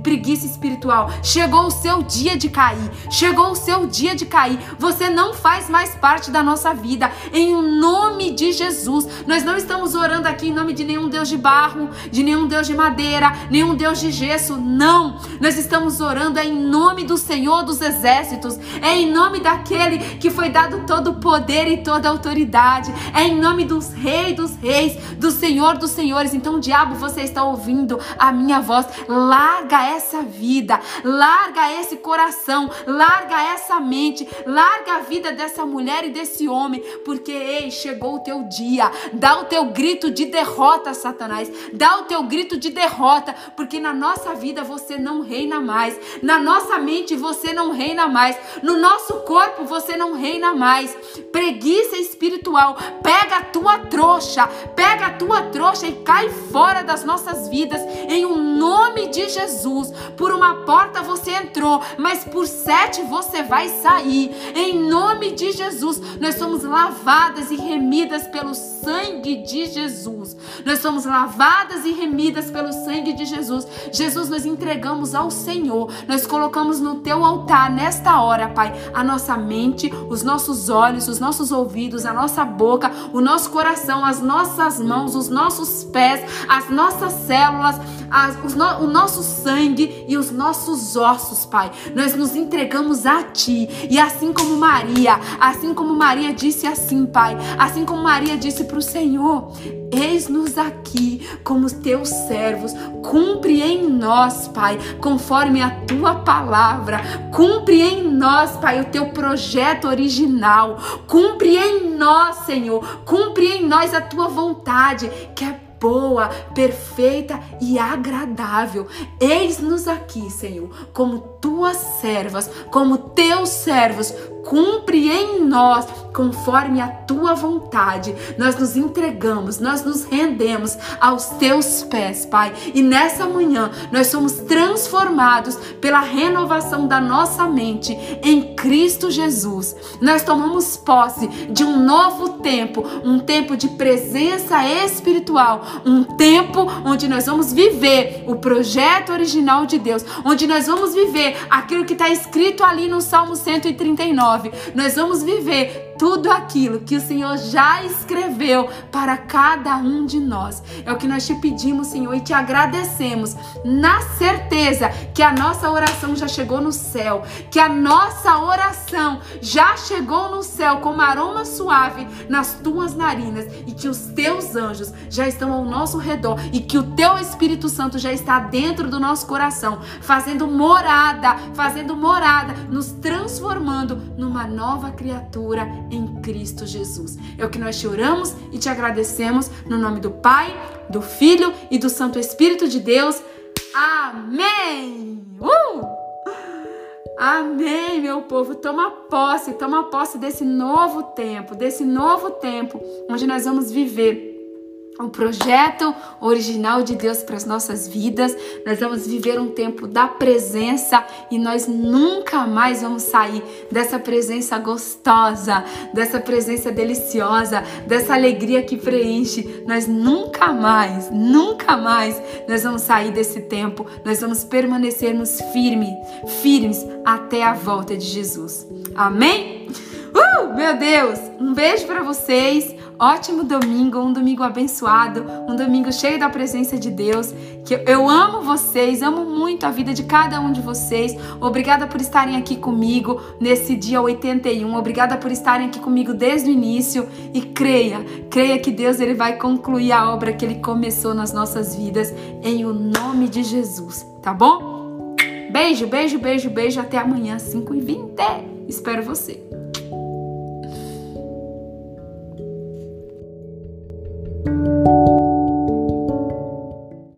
preguiça espiritual. Chegou o seu dia de cair, chegou o seu dia de cair. Você não faz mais parte da nossa vida. Em nome de Jesus. Nós não estamos orando aqui em nome de nenhum Deus de barro, de nenhum Deus de madeira, nenhum Deus de gesso. Não. Nós estamos orando em nome do Senhor dos Exércitos. É em nome daquele que foi dado todo o poder e toda a autoridade. É em nome dos Reis dos Reis, do Senhor dos Senhores. Então, diabo, você está ouvindo a minha voz. Larga essa vida, larga esse coração, larga essa mente, larga a vida dessa mulher e desse homem, porque ei, chegou o teu dia. Dá o teu grito de derrota, Satanás. Dá o teu grito de derrota, porque na nossa vida você não reina mais. Na nossa mente você não reina mais. No nosso corpo você não reina mais. Preguiça espiritual. Pega a tua trouxa, pega a tua trouxa e cai fora das nossas vidas em um nome de Jesus. Por uma porta você entrou, mas por sete você vai sair. Em nome de Jesus, nós somos lavadas e remidas pelo sangue de Jesus. Nós somos lavadas e remidas pelo sangue de Jesus. Jesus, nós entregamos ao Senhor. Nós colocamos no teu altar nesta hora, Pai, a nossa mente, os nossos olhos, os nossos ouvidos, a nossa boca, o nosso coração, as nossas mãos, os nossos pés, as nossas células, as, no, o nosso sangue e os nossos ossos, Pai. Nós nos entregamos a Ti. E assim como Maria, assim como Maria disse assim, Pai, assim como Maria disse para o Senhor: Eis-nos aqui como teus servos, cumpre em nós, Pai, conforme a tua palavra, cumpre em nós, Pai, o teu projeto original, cumpre em nós, Senhor, cumpre em nós a tua vontade, que é boa, perfeita e agradável. Eis-nos aqui, Senhor, como tuas servas, como teus servos, cumpre em nós conforme a tua vontade. Nós nos entregamos, nós nos rendemos aos teus pés, Pai. E nessa manhã nós somos transformados pela renovação da nossa mente em Cristo Jesus. Nós tomamos posse de um novo tempo, um tempo de presença espiritual, um tempo onde nós vamos viver o projeto original de Deus, onde nós vamos viver aquilo que está escrito ali no Salmo 139 nós vamos viver tudo aquilo que o Senhor já escreveu para cada um de nós. É o que nós te pedimos, Senhor, e te agradecemos na certeza que a nossa oração já chegou no céu, que a nossa oração já chegou no céu como aroma suave nas tuas narinas e que os teus anjos já estão ao nosso redor e que o teu Espírito Santo já está dentro do nosso coração, fazendo morada, fazendo morada, nos transformando numa nova criatura em Cristo Jesus. É o que nós te oramos e te agradecemos no nome do Pai, do Filho e do Santo Espírito de Deus. Amém! Uh! Amém, meu povo. Toma posse, toma posse desse novo tempo, desse novo tempo onde nós vamos viver o projeto original de Deus para as nossas vidas. Nós vamos viver um tempo da presença e nós nunca mais vamos sair dessa presença gostosa, dessa presença deliciosa, dessa alegria que preenche. Nós nunca mais, nunca mais nós vamos sair desse tempo. Nós vamos permanecermos firmes, firmes até a volta de Jesus. Amém? Uh, meu Deus! Um beijo para vocês ótimo domingo, um domingo abençoado, um domingo cheio da presença de Deus. Que eu amo vocês, amo muito a vida de cada um de vocês. Obrigada por estarem aqui comigo nesse dia 81. Obrigada por estarem aqui comigo desde o início e creia, creia que Deus ele vai concluir a obra que ele começou nas nossas vidas em o nome de Jesus, tá bom? Beijo, beijo, beijo, beijo. Até amanhã, 5h20. Espero você.